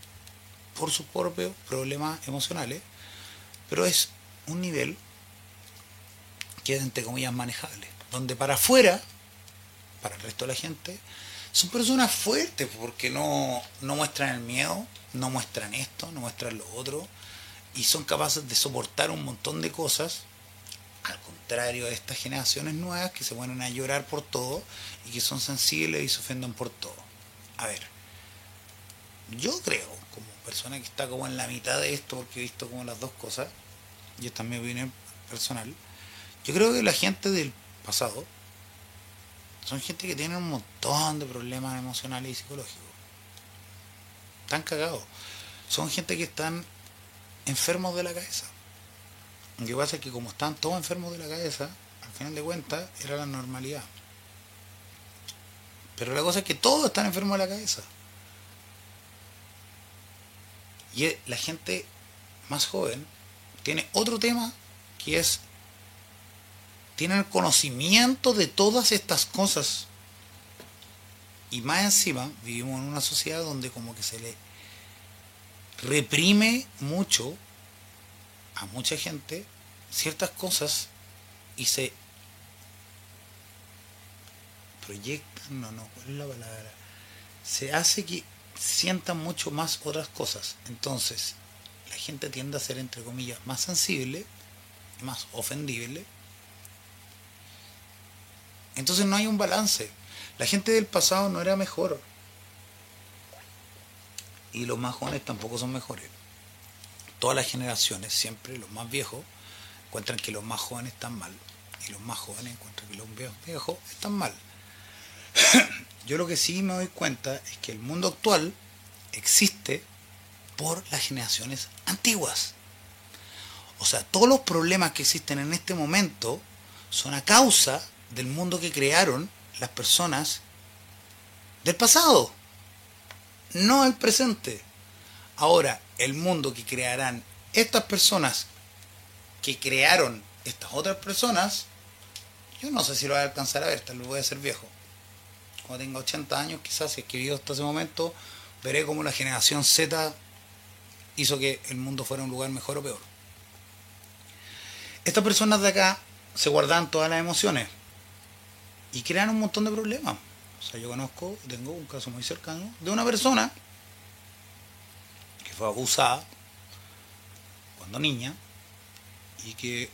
por sus propios problemas emocionales. Pero es un nivel que es, entre comillas, manejable donde para afuera, para el resto de la gente, son personas fuertes porque no, no muestran el miedo, no muestran esto, no muestran lo otro, y son capaces de soportar un montón de cosas, al contrario de estas generaciones nuevas que se ponen a llorar por todo y que son sensibles y se ofenden por todo. A ver, yo creo, como persona que está como en la mitad de esto, porque he visto como las dos cosas, y esta es mi opinión personal, yo creo que la gente del pasado, son gente que tiene un montón de problemas emocionales y psicológicos. Están cagados. Son gente que están enfermos de la cabeza. Lo que pasa es que como están todos enfermos de la cabeza, al final de cuentas era la normalidad. Pero la cosa es que todos están enfermos de la cabeza. Y la gente más joven tiene otro tema que es tienen conocimiento de todas estas cosas. Y más encima, vivimos en una sociedad donde como que se le reprime mucho a mucha gente ciertas cosas y se proyectan, no, no, ¿cuál es la palabra? Se hace que sientan mucho más otras cosas. Entonces, la gente tiende a ser, entre comillas, más sensible, más ofendible, entonces no hay un balance. La gente del pasado no era mejor. Y los más jóvenes tampoco son mejores. Todas las generaciones, siempre los más viejos, encuentran que los más jóvenes están mal. Y los más jóvenes encuentran que los viejos están mal. Yo lo que sí me doy cuenta es que el mundo actual existe por las generaciones antiguas. O sea, todos los problemas que existen en este momento son a causa del mundo que crearon las personas del pasado, no el presente. Ahora, el mundo que crearán estas personas que crearon estas otras personas, yo no sé si lo voy a alcanzar a ver, tal vez voy a ser viejo. Cuando tenga 80 años, quizás si he escribido hasta ese momento, veré cómo la generación Z hizo que el mundo fuera un lugar mejor o peor. Estas personas de acá se guardan todas las emociones, y crean un montón de problemas. O sea, yo conozco, tengo un caso muy cercano de una persona fue abusada cuando niña y que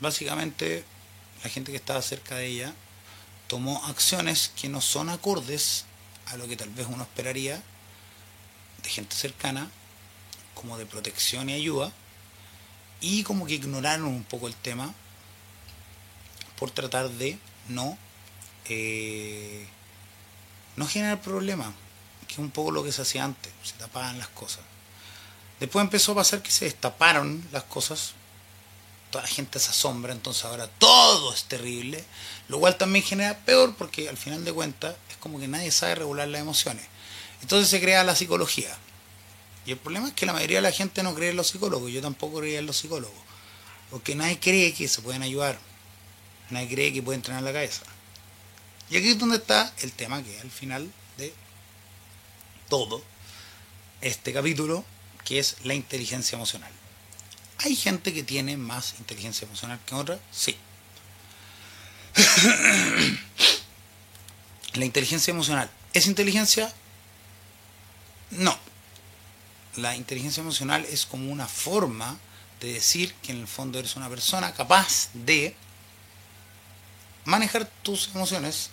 básicamente la gente que estaba cerca de ella tomó acciones que no son acordes a lo que tal vez uno esperaría de gente cercana, como de protección y ayuda, y como que ignoraron un poco el tema por tratar de no eh, no generar problemas, que es un poco lo que se hacía antes, se tapaban las cosas. Después empezó a pasar que se destaparon las cosas, toda la gente se asombra, entonces ahora todo es terrible, lo cual también genera peor porque al final de cuentas es como que nadie sabe regular las emociones. Entonces se crea la psicología. Y el problema es que la mayoría de la gente no cree en los psicólogos, yo tampoco creía en los psicólogos, porque nadie cree que se pueden ayudar, nadie cree que pueden entrenar la cabeza. Y aquí es donde está el tema que al final de todo este capítulo, que es la inteligencia emocional. ¿Hay gente que tiene más inteligencia emocional que otra? Sí. la inteligencia emocional, ¿es inteligencia? No. La inteligencia emocional es como una forma de decir que en el fondo eres una persona capaz de manejar tus emociones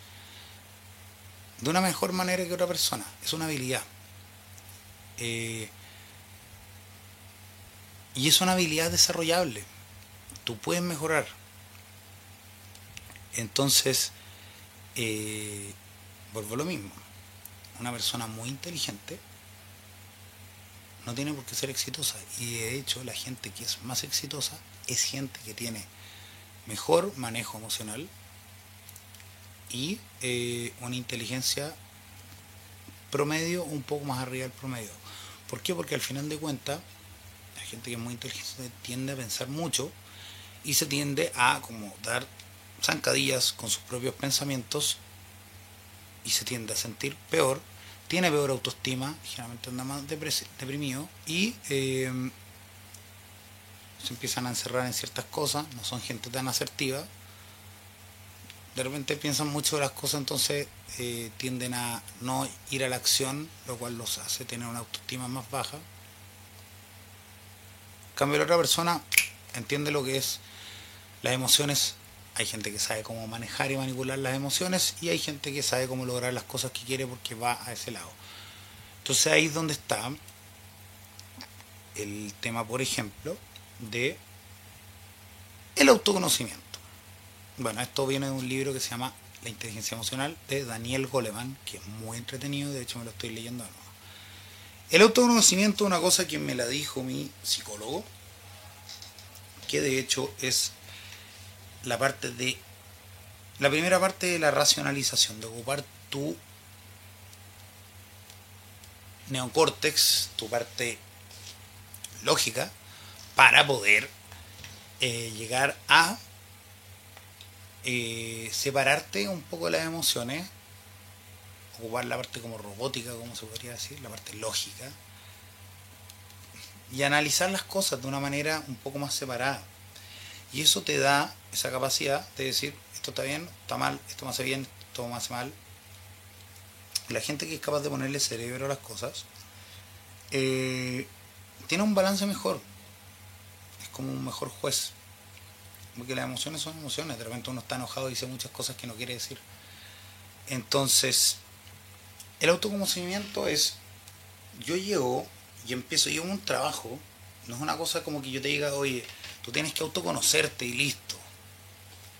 de una mejor manera que otra persona. Es una habilidad. Eh, y es una habilidad desarrollable. Tú puedes mejorar. Entonces, eh, vuelvo a lo mismo. Una persona muy inteligente no tiene por qué ser exitosa. Y de hecho, la gente que es más exitosa es gente que tiene mejor manejo emocional, y eh, una inteligencia promedio un poco más arriba del promedio. ¿Por qué? Porque al final de cuentas, la gente que es muy inteligente tiende a pensar mucho y se tiende a como dar zancadillas con sus propios pensamientos y se tiende a sentir peor, tiene peor autoestima, generalmente anda más deprimido y eh, se empiezan a encerrar en ciertas cosas, no son gente tan asertiva de repente piensan mucho las cosas, entonces eh, tienden a no ir a la acción, lo cual los hace tener una autoestima más baja. En cambio, la otra persona entiende lo que es las emociones. Hay gente que sabe cómo manejar y manipular las emociones y hay gente que sabe cómo lograr las cosas que quiere porque va a ese lado. Entonces ahí es donde está el tema, por ejemplo, de el autoconocimiento. Bueno, esto viene de un libro que se llama La inteligencia emocional de Daniel Goleman, que es muy entretenido, de hecho me lo estoy leyendo nuevo. El autoconocimiento es una cosa que me la dijo mi psicólogo, que de hecho es la parte de la primera parte de la racionalización, de ocupar tu neocórtex, tu parte lógica, para poder eh, llegar a eh, separarte un poco de las emociones, ocupar la parte como robótica, como se podría decir, la parte lógica, y analizar las cosas de una manera un poco más separada. Y eso te da esa capacidad de decir, esto está bien, está mal, esto me hace bien, esto me hace mal. la gente que es capaz de ponerle cerebro a las cosas, eh, tiene un balance mejor. Es como un mejor juez porque las emociones son emociones, de repente uno está enojado y dice muchas cosas que no quiere decir. Entonces, el autoconocimiento es, yo llego y empiezo, yo un trabajo, no es una cosa como que yo te diga, oye, tú tienes que autoconocerte y listo.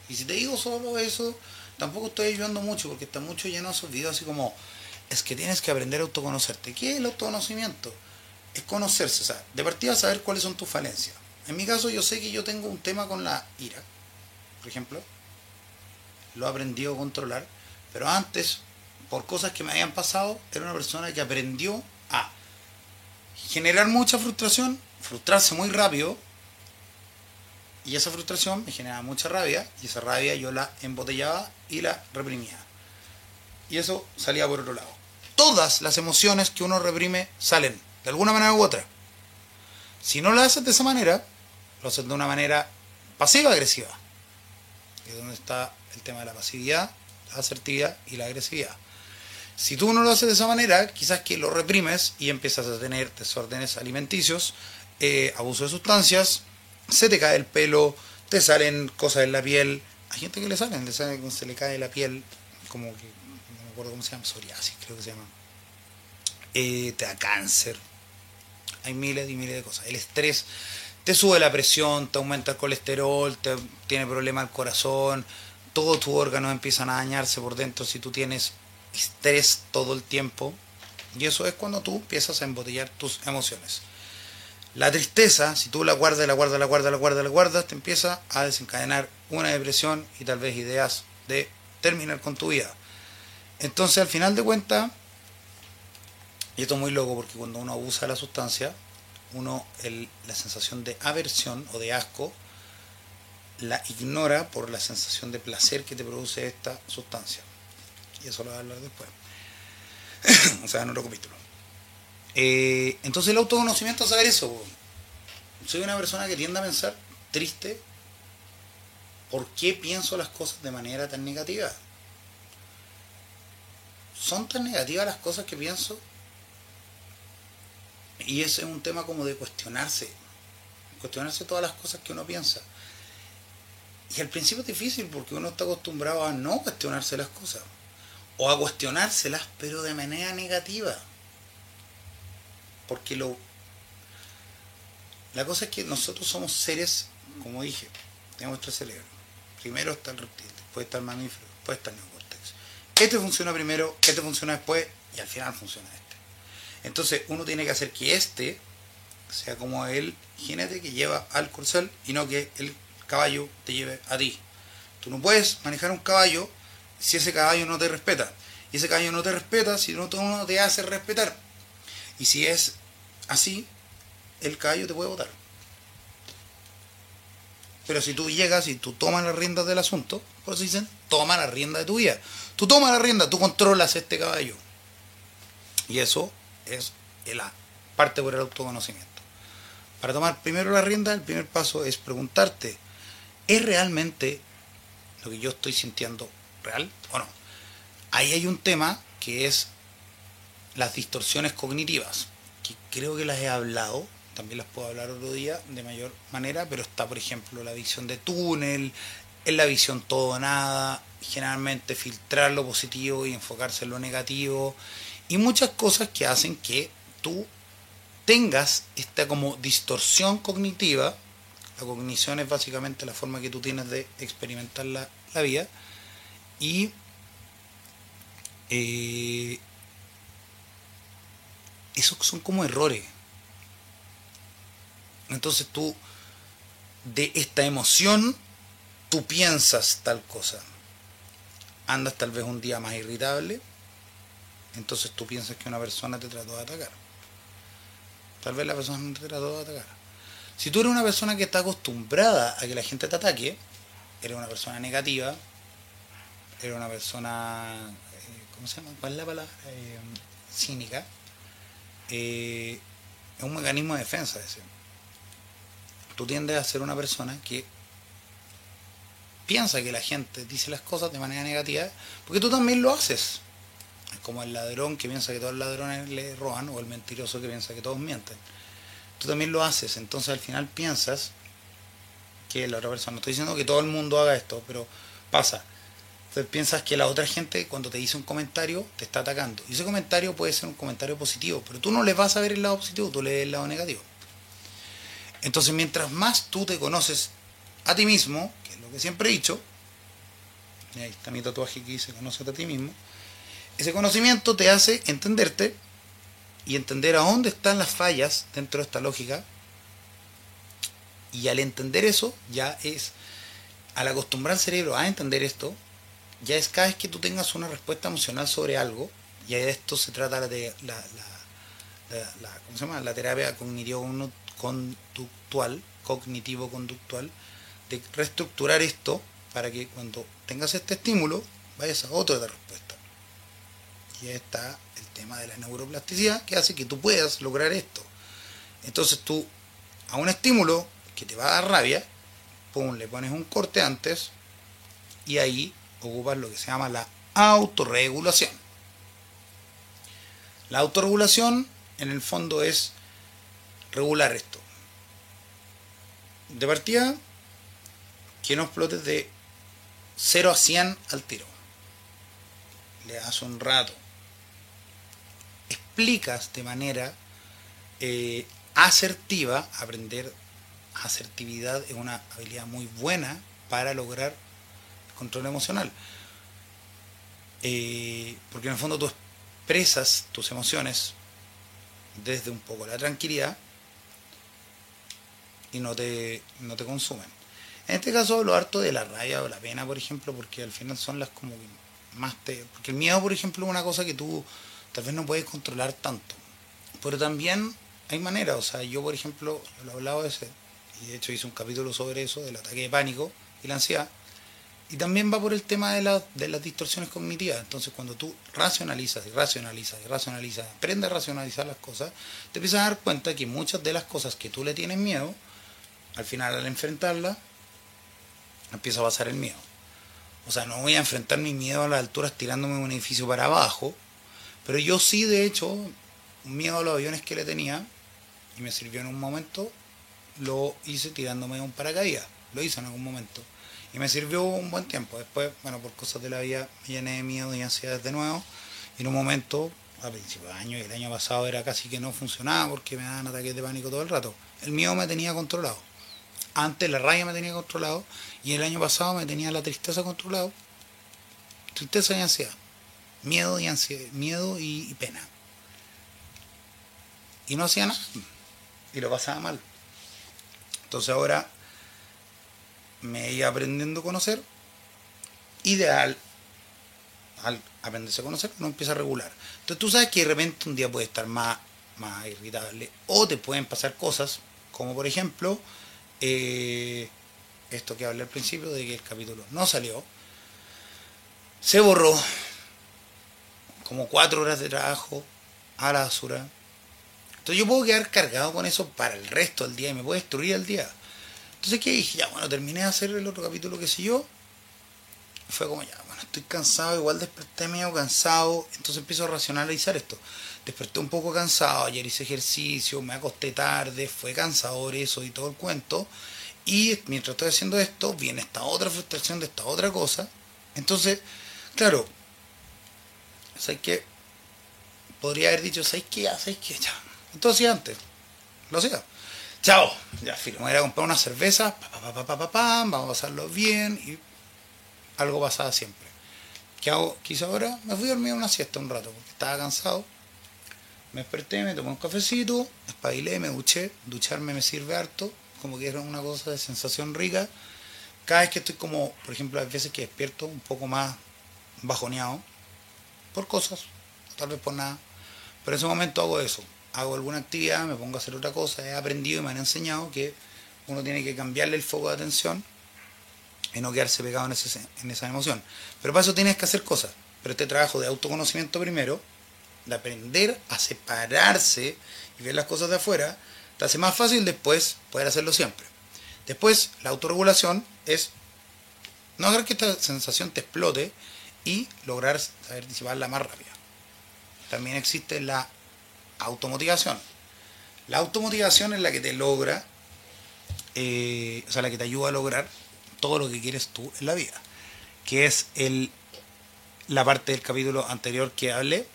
Y si te digo solo eso, tampoco estoy ayudando mucho, porque está mucho lleno de esos videos así como, es que tienes que aprender a autoconocerte. ¿Qué es el autoconocimiento? Es conocerse, o sea, de partida saber cuáles son tus falencias. En mi caso yo sé que yo tengo un tema con la ira, por ejemplo. Lo he aprendido a controlar. Pero antes, por cosas que me habían pasado, era una persona que aprendió a generar mucha frustración, frustrarse muy rápido. Y esa frustración me generaba mucha rabia. Y esa rabia yo la embotellaba y la reprimía. Y eso salía por otro lado. Todas las emociones que uno reprime salen, de alguna manera u otra. Si no lo haces de esa manera, lo hacen de una manera pasiva-agresiva. Es donde está el tema de la pasividad, la asertividad y la agresividad. Si tú no lo haces de esa manera, quizás que lo reprimes y empiezas a tener desórdenes alimenticios, eh, abuso de sustancias, se te cae el pelo, te salen cosas en la piel. Hay gente que le salen, le salen, se le cae la piel, como que, no me acuerdo cómo se llama, psoriasis creo que se llama. Eh, te da cáncer. hay miles y miles de cosas. El estrés te sube la presión, te aumenta el colesterol, te tiene problemas el corazón, todos tus órganos empiezan a dañarse por dentro si tú tienes estrés todo el tiempo. Y eso es cuando tú empiezas a embotellar tus emociones. La tristeza, si tú la guardas, la guardas, la guardas, la guardas, la guardas, te empieza a desencadenar una depresión y tal vez ideas de terminar con tu vida. Entonces, al final de cuentas, y esto es muy loco porque cuando uno abusa de la sustancia, uno la sensación de aversión o de asco la ignora por la sensación de placer que te produce esta sustancia. Y eso lo voy a hablar después. o sea, en otro capítulo. Eh, entonces el autoconocimiento es saber eso. Soy una persona que tiende a pensar triste. ¿Por qué pienso las cosas de manera tan negativa? ¿Son tan negativas las cosas que pienso? Y ese es un tema como de cuestionarse. Cuestionarse todas las cosas que uno piensa. Y al principio es difícil porque uno está acostumbrado a no cuestionarse las cosas. O a cuestionárselas, pero de manera negativa. Porque lo... La cosa es que nosotros somos seres, como dije, tenemos tres cerebros. Primero está el reptil, después está el mamífero, después está el neocórtex. Este funciona primero, este funciona después y al final funciona este. Entonces uno tiene que hacer que este sea como el jinete que lleva al corcel y no que el caballo te lleve a ti. Tú no puedes manejar un caballo si ese caballo no te respeta. Y ese caballo no te respeta si no, no te hace respetar. Y si es así, el caballo te puede votar. Pero si tú llegas y tú tomas las riendas del asunto, por eso dicen, toma la rienda de tu vida. Tú tomas la rienda, tú controlas este caballo. Y eso es la parte por el autoconocimiento. Para tomar primero la rienda, el primer paso es preguntarte, ¿es realmente lo que yo estoy sintiendo real o no? Ahí hay un tema que es las distorsiones cognitivas creo que las he hablado, también las puedo hablar otro día de mayor manera, pero está, por ejemplo, la visión de túnel, en la visión todo nada, generalmente filtrar lo positivo y enfocarse en lo negativo, y muchas cosas que hacen que tú tengas esta como distorsión cognitiva, la cognición es básicamente la forma que tú tienes de experimentar la, vida, y eh, esos son como errores. Entonces tú, de esta emoción, tú piensas tal cosa. Andas tal vez un día más irritable, entonces tú piensas que una persona te trató de atacar. Tal vez la persona no te trató de atacar. Si tú eres una persona que está acostumbrada a que la gente te ataque, eres una persona negativa, eres una persona, eh, ¿cómo se llama? ¿Cuál es la palabra? Eh, cínica eh, es un mecanismo de defensa. Ese. Tú tiendes a ser una persona que piensa que la gente dice las cosas de manera negativa, porque tú también lo haces. Como el ladrón que piensa que todos los ladrones le roban, o el mentiroso que piensa que todos mienten. Tú también lo haces, entonces al final piensas que la otra persona, no estoy diciendo que todo el mundo haga esto, pero pasa. Entonces piensas que la otra gente cuando te dice un comentario te está atacando. Y ese comentario puede ser un comentario positivo, pero tú no le vas a ver el lado positivo, tú le ves el lado negativo. Entonces mientras más tú te conoces a ti mismo, que es lo que siempre he dicho, y ahí está mi tatuaje que dice conoce a ti mismo, ese conocimiento te hace entenderte y entender a dónde están las fallas dentro de esta lógica. Y al entender eso, ya es, al acostumbrar al cerebro a entender esto, ya es cada vez que tú tengas una respuesta emocional sobre algo, y de esto se trata de la, la, ¿cómo se llama? la terapia cognitivo-conductual, cognitivo-conductual, de reestructurar esto para que cuando tengas este estímulo vayas a otra respuesta. Y ahí está el tema de la neuroplasticidad que hace que tú puedas lograr esto. Entonces tú a un estímulo que te va a dar rabia, pum, le pones un corte antes y ahí ocupar lo que se llama la autorregulación. La autorregulación en el fondo es regular esto. De partida, que no explotes de 0 a 100 al tiro. Le das un rato. De manera eh, asertiva, aprender asertividad es una habilidad muy buena para lograr control emocional. Eh, porque en el fondo tú expresas tus emociones desde un poco la tranquilidad y no te, no te consumen. En este caso hablo harto de la rabia o la pena, por ejemplo, porque al final son las como más te... Porque el miedo, por ejemplo, es una cosa que tú tal vez no puedes controlar tanto. Pero también hay maneras, o sea, yo por ejemplo, lo he hablado de ese, y de hecho hice un capítulo sobre eso, del ataque de pánico y la ansiedad, y también va por el tema de, de las distorsiones cognitivas. Entonces, cuando tú racionalizas y racionalizas y racionalizas, aprendes a racionalizar las cosas, te empiezas a dar cuenta que muchas de las cosas que tú le tienes miedo, al final al enfrentarlas, empieza a pasar el miedo. O sea, no voy a enfrentar mi miedo a las alturas tirándome un edificio para abajo, pero yo sí, de hecho, un miedo a los aviones que le tenía, y me sirvió en un momento, lo hice tirándome un paracaídas. Lo hice en algún momento. Y me sirvió un buen tiempo. Después, bueno, por cosas de la vida, me llené de miedo y ansiedad de nuevo. Y en un momento, a principios de año y el año pasado era casi que no funcionaba porque me daban ataques de pánico todo el rato. El miedo me tenía controlado. Antes la raya me tenía controlado y el año pasado me tenía la tristeza controlado. Tristeza y ansiedad. Miedo y ansiedad, miedo y, pena. Y no hacía nada. Y lo pasaba mal. Entonces ahora me iba aprendiendo a conocer. Ideal al aprenderse a conocer, uno empieza a regular. Entonces tú sabes que de repente un día puede estar más, más irritable o te pueden pasar cosas, como por ejemplo, eh, esto que hablé al principio de que el capítulo no salió, se borró como cuatro horas de trabajo a la basura. Entonces yo puedo quedar cargado con eso para el resto del día y me puede destruir el día. Entonces ¿qué dije? Ya, bueno, terminé de hacer el otro capítulo que sé yo. Fue como ya, bueno, estoy cansado, igual desperté medio cansado, entonces empiezo a racionalizar esto. Desperté un poco cansado, ayer hice ejercicio, me acosté tarde, fue cansador eso y todo el cuento. Y mientras estoy haciendo esto, viene esta otra frustración de esta otra cosa. Entonces, claro, ¿sabes qué? Podría haber dicho, ¿sabes qué? ¿Sabes qué? Ya. Entonces antes, lo hacía. Chao, ya, filo, voy a, comprar una cerveza, pa, vamos a pasarlo bien y algo pasaba siempre. ¿Qué hago? ¿Qué hice ahora? Me fui a dormir una siesta un rato porque estaba cansado. Me desperté, me tomé un cafecito, espabilé, me duché. Ducharme me sirve harto, como que era una cosa de sensación rica. Cada vez que estoy como, por ejemplo, hay veces que despierto un poco más bajoneado por cosas, tal vez por nada. Pero en ese momento hago eso. Hago alguna actividad, me pongo a hacer otra cosa. He aprendido y me han enseñado que uno tiene que cambiarle el foco de atención y no quedarse pegado en, en esa emoción. Pero para eso tienes que hacer cosas. Pero este trabajo de autoconocimiento primero, de aprender a separarse y ver las cosas de afuera, te hace más fácil después poder hacerlo siempre. Después, la autorregulación es no hacer que esta sensación te explote y lograr saber disiparla más rápido. También existe la automotivación. La automotivación es la que te logra, eh, o sea, la que te ayuda a lograr todo lo que quieres tú en la vida, que es el, la parte del capítulo anterior que hablé.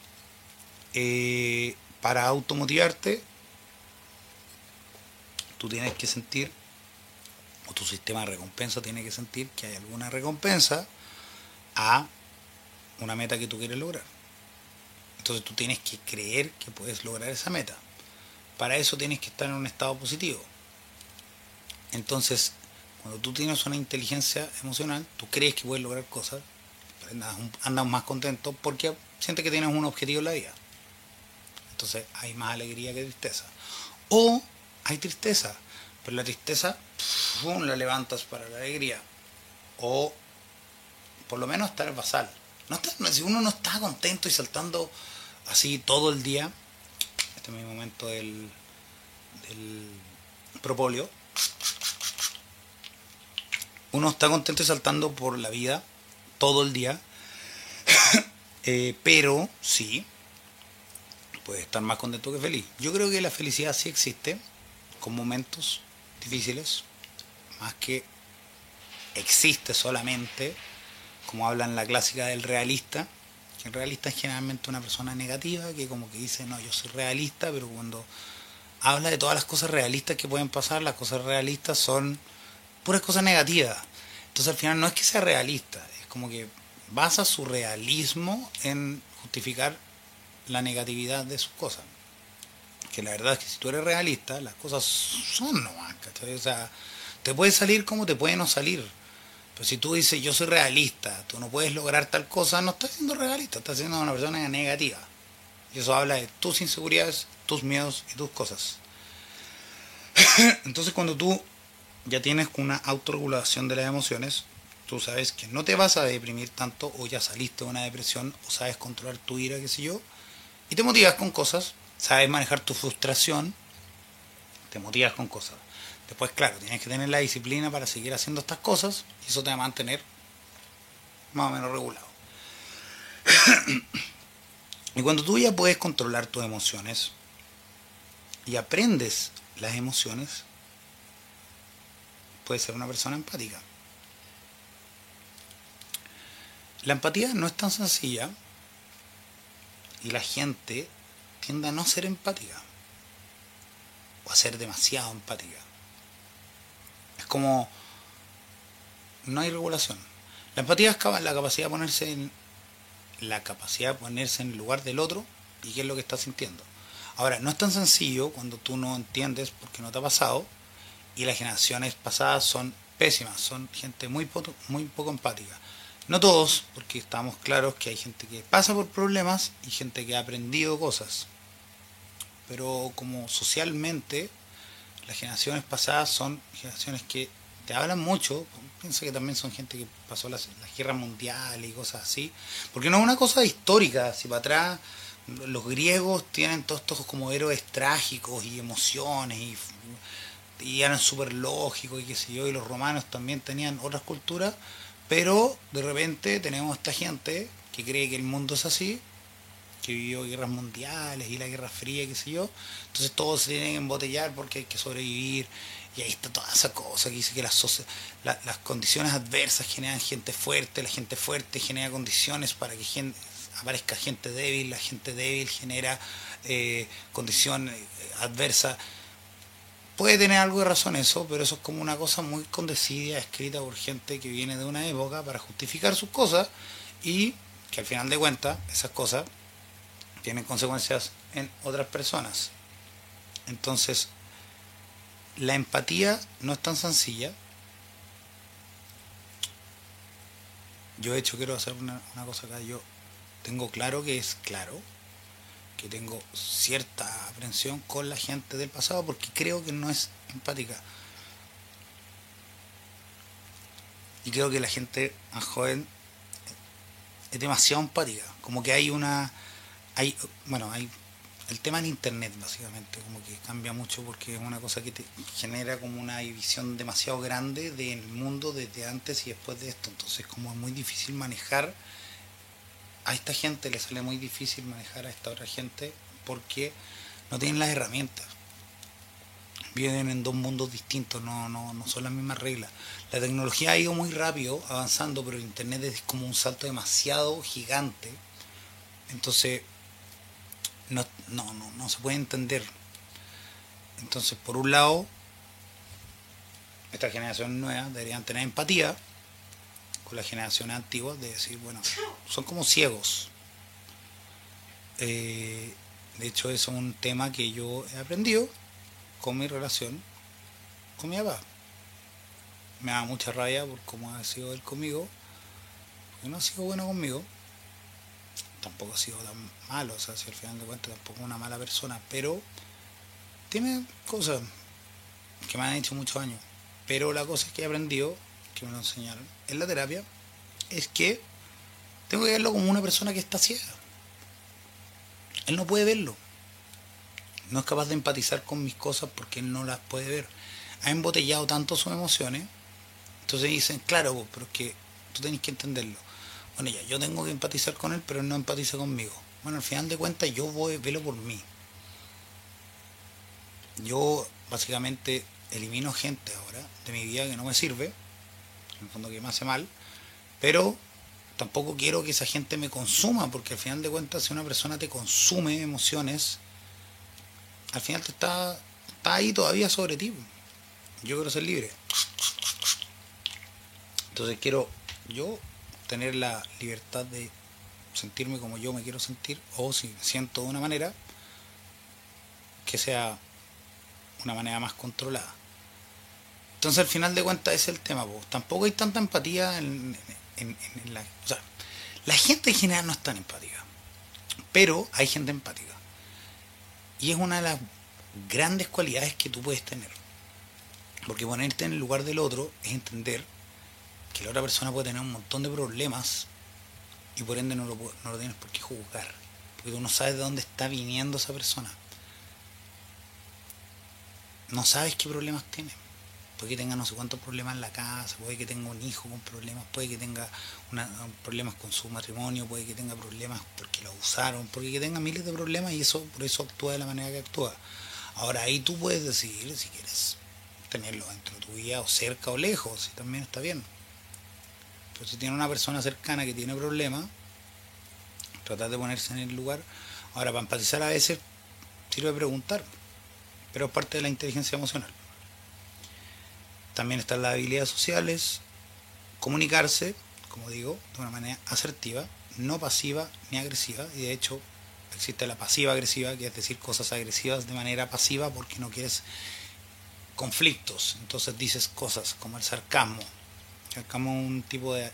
Eh, para automotivarte, tú tienes que sentir, o tu sistema de recompensa tiene que sentir que hay alguna recompensa a una meta que tú quieres lograr. Entonces tú tienes que creer que puedes lograr esa meta. Para eso tienes que estar en un estado positivo. Entonces, cuando tú tienes una inteligencia emocional, tú crees que puedes lograr cosas, andas, más contento porque sientes que tienes un objetivo en la vida. Entonces hay más alegría que tristeza. O hay tristeza, pero la tristeza la levantas para la alegría. O por lo menos estar basal. No si uno no está contento y saltando así todo el día, este es mi momento del, del propóleo, uno está contento y saltando por la vida todo el día, eh, pero sí, puede estar más contento que feliz. Yo creo que la felicidad sí existe, con momentos difíciles, más que existe solamente, como habla en la clásica del realista, que el realista es generalmente una persona negativa, que como que dice, no, yo soy realista, pero cuando habla de todas las cosas realistas que pueden pasar. Las cosas realistas son puras cosas negativas. Entonces al final no es que sea realista, es como que basa su realismo en justificar la negatividad de sus cosas. Que la verdad es que si tú eres realista, las cosas son nomás, ¿cachai? O sea, te puede salir como te puede no salir. Pero si tú dices yo soy realista, tú no puedes lograr tal cosa, no estás siendo realista, estás siendo una persona negativa. Y eso habla de tus inseguridades, tus miedos y tus cosas. Entonces cuando tú ya tienes una autorregulación de las emociones, tú sabes que no te vas a deprimir tanto o ya saliste de una depresión o sabes controlar tu ira, qué sé yo, y te motivas con cosas, sabes manejar tu frustración, te motivas con cosas. Después, claro, tienes que tener la disciplina para seguir haciendo estas cosas y eso te va a mantener más o menos regulado. y cuando tú ya puedes controlar tus emociones y aprendes las emociones, puedes ser una persona empática. La empatía no es tan sencilla y la gente tiende a no ser empática o a ser demasiado empática. Es como no hay regulación. La empatía es la capacidad de ponerse en la capacidad de ponerse en el lugar del otro y qué es lo que está sintiendo. Ahora, no es tan sencillo cuando tú no entiendes porque no te ha pasado y las generaciones pasadas son pésimas, son gente muy muy poco empática. No todos, porque estamos claros que hay gente que pasa por problemas y gente que ha aprendido cosas. Pero como socialmente, las generaciones pasadas son generaciones que te hablan mucho. Piensa que también son gente que pasó las, guerras mundiales y cosas así. Porque no es una cosa histórica, si para atrás los griegos tienen todos estos como héroes trágicos y emociones y, y eran súper lógicos y qué sé yo, y los romanos también tenían otras culturas pero de repente tenemos esta gente que cree que el mundo es así, que vivió guerras mundiales y la guerra fría, qué sé yo. Entonces todos se tienen que embotellar porque hay que sobrevivir. Y ahí está toda esa cosa que dice que las, las condiciones adversas generan gente fuerte, la gente fuerte genera condiciones para que aparezca gente débil, la gente débil genera eh, condición eh, adversa Puede tener algo de razón eso, pero eso es como una cosa muy condecida, escrita por gente que viene de una época para justificar sus cosas y que al final de cuentas esas cosas tienen consecuencias en otras personas. Entonces, la empatía no es tan sencilla. Yo de hecho quiero hacer una, una cosa acá. Yo tengo claro que es claro que tengo cierta aprensión con la gente del pasado porque creo que no es empática. Y creo que la gente más joven es demasiado empática. Como que hay una. Hay Bueno, hay. El tema en internet, básicamente, como que cambia mucho porque es una cosa que te genera como una división demasiado grande del mundo desde antes y después de esto. Entonces, como es muy difícil manejar a esta gente le sale muy difícil manejar a esta otra gente porque no tienen las herramientas. Viven en dos mundos distintos, no, no, no son las mismas reglas. La tecnología ha ido muy rápido, avanzando, pero el Internet es como un salto demasiado gigante. Entonces, no, no, no, no se puede entender. Entonces, por un lado, esta generación nueva deberían tener empatía, con las generaciones antiguas de decir, bueno, son como ciegos. Eh, de hecho, es un tema que yo he aprendido con mi relación con mi papá. Me da mucha rabia por cómo ha sido él conmigo, porque no ha sido bueno conmigo. Tampoco ha sido tan malo, o sea, si al final de cuentas tampoco es una mala persona, pero tiene cosas que me han hecho muchos años. Pero la cosa que he aprendido que me lo enseñaron en la terapia es que tengo que verlo como una persona que está ciega. Él no puede verlo. No es capaz de empatizar con mis cosas porque él no las puede ver. Ha embotellado tanto sus emociones. Entonces dicen, claro, pero es que tú tenés que entenderlo. Bueno, ya, yo tengo que empatizar con él, pero él no empatiza conmigo. Bueno, al final de cuentas yo voy a verlo por mí. Yo básicamente elimino gente ahora de mi vida que no me sirve en el fondo que me hace mal, pero tampoco quiero que esa gente me consuma, porque al final de cuentas si una persona te consume emociones, al final te está está ahí todavía sobre ti. Yo quiero ser libre. Entonces quiero yo tener la libertad de sentirme como yo me quiero sentir, o si siento de una manera, que sea una manera más controlada. Entonces al final de cuentas es el tema, tampoco hay tanta empatía en, la... O sea, la gente en general no es tan empática, pero hay gente empática. Y es una de las grandes cualidades que tú puedes tener. Porque ponerte en el lugar del otro es entender que la otra persona puede tener un montón de problemas y por ende no lo, no lo tienes por qué juzgar. Porque tú no sabes de dónde está viniendo esa persona. No sabes qué problemas tiene. Puede que tenga no sé cuántos problemas en la casa, puede que tenga un hijo con problemas, puede que tenga problemas con su matrimonio, puede que tenga problemas porque lo usaron, puede que tenga miles de problemas y eso por eso actúa de la manera que actúa. Ahora ahí tú puedes decidir si quieres tenerlo dentro de tu vida o cerca o lejos, y también está bien. Pero si tiene una persona cercana que tiene problemas, tratar de ponerse en el lugar. Ahora, para empatizar a veces sirve preguntar, pero es parte de la inteligencia emocional. También están las habilidades sociales, comunicarse, como digo, de una manera asertiva, no pasiva ni agresiva, y de hecho existe la pasiva agresiva, que es decir cosas agresivas de manera pasiva porque no quieres conflictos, entonces dices cosas como el sarcasmo, como un tipo de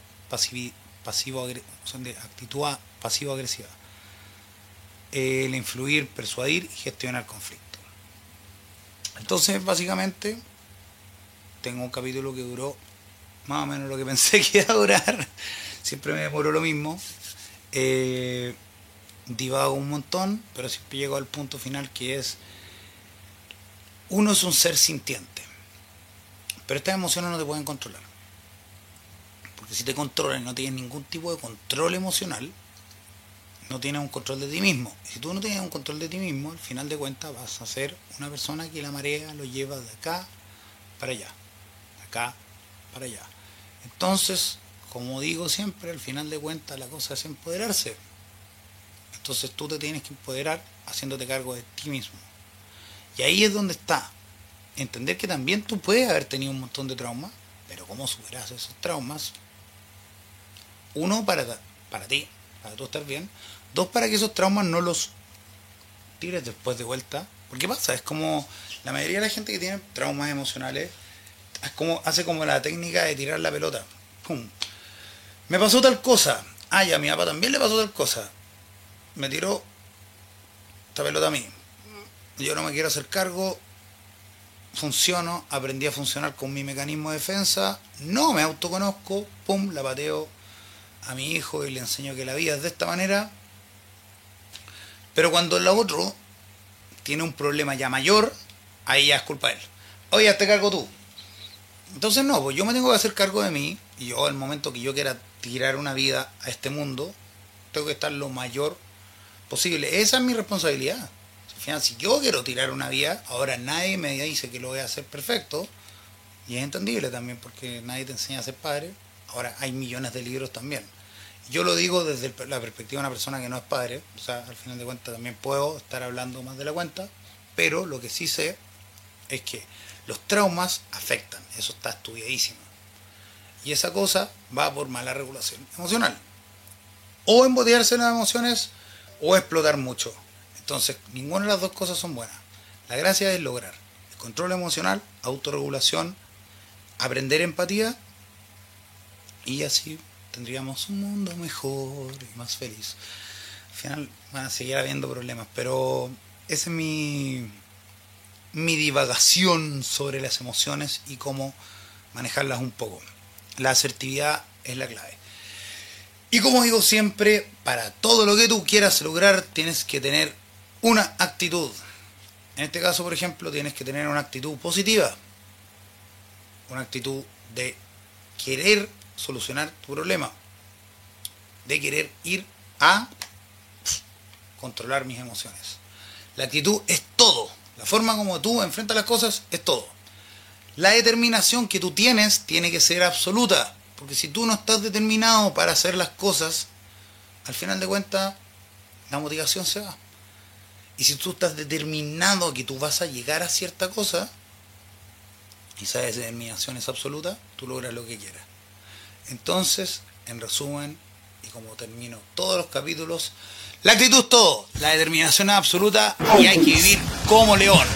pasivo son de actitud pasivo agresiva. El influir persuadir y gestionar conflicto. Entonces básicamente tengo un capítulo que duró más o menos lo que pensé que iba a durar. Siempre me demoró lo mismo. Eh, divago un montón pero siempre llego al punto final que es uno es un ser sintiente pero estas emociones no te pueden controlar si te controlan y no tienes ningún tipo de control emocional, no tienes un control de ti mismo. si tú no tienes un control de ti mismo, al final de cuentas vas a ser una persona que la marea lo lleva de acá para allá, de acá para allá. Entonces, como digo siempre, al final de cuentas la cosa es empoderarse. Entonces tú te tienes que empoderar haciéndote cargo de ti mismo. Y ahí es donde está. Entender que también tú puedes haber tenido un montón de traumas, pero cómo superas esos traumas uno, para, para ti, para tú estar bien. Dos, para que esos traumas no los tires después de vuelta. Porque pasa, es como la mayoría de la gente que tiene traumas emocionales, es como, hace como la técnica de tirar la pelota. ¡Pum! Me pasó tal cosa. Ah, ya, a mi papá también le pasó tal cosa. Me tiró esta pelota a mí. Yo no me quiero hacer cargo. Funciono, aprendí a funcionar con mi mecanismo de defensa. No me autoconozco. Pum, la pateo a mi hijo y le enseño que la vida es de esta manera. Pero cuando el otro tiene un problema ya mayor, ahí ya es culpa de él. Oye, te cargo tú. Entonces no, pues yo me tengo que hacer cargo de mí y yo al momento que yo quiera tirar una vida a este mundo, tengo que estar lo mayor posible. Esa es mi responsabilidad. Si yo quiero tirar una vida, ahora nadie me dice que lo voy a hacer perfecto. Y es entendible también porque nadie te enseña a ser padre. Ahora, hay millones de libros también. Yo lo digo desde la perspectiva de una persona que no es padre, o sea, al final de cuentas también puedo estar hablando más de la cuenta, pero lo que sí sé es que los traumas afectan, eso está estudiadísimo. Y esa cosa va por mala regulación emocional. O embotellarse las emociones o explotar mucho. Entonces, ninguna de las dos cosas son buenas. La gracia es lograr el control emocional, autorregulación, aprender empatía y así tendríamos un mundo mejor y más feliz. Al final van a seguir habiendo problemas, pero esa es mi, mi divagación sobre las emociones y cómo manejarlas un poco. La asertividad es la clave. Y como digo siempre, para todo lo que tú quieras lograr tienes que tener una actitud. En este caso, por ejemplo, tienes que tener una actitud positiva. Una actitud de querer solucionar tu problema. De querer ir a controlar mis emociones. La actitud es todo. La forma como tú enfrentas las cosas es todo. La determinación que tú tienes tiene que ser absoluta. Porque si tú no estás determinado para hacer las cosas, al final de cuentas, la motivación se va. Y si tú estás determinado que tú vas a llegar a cierta cosa, y esa determinación es absoluta, tú logras lo que quieras. Entonces, en resumen, y como termino todos los capítulos, la actitud es todo, la determinación es absoluta y hay que vivir como león.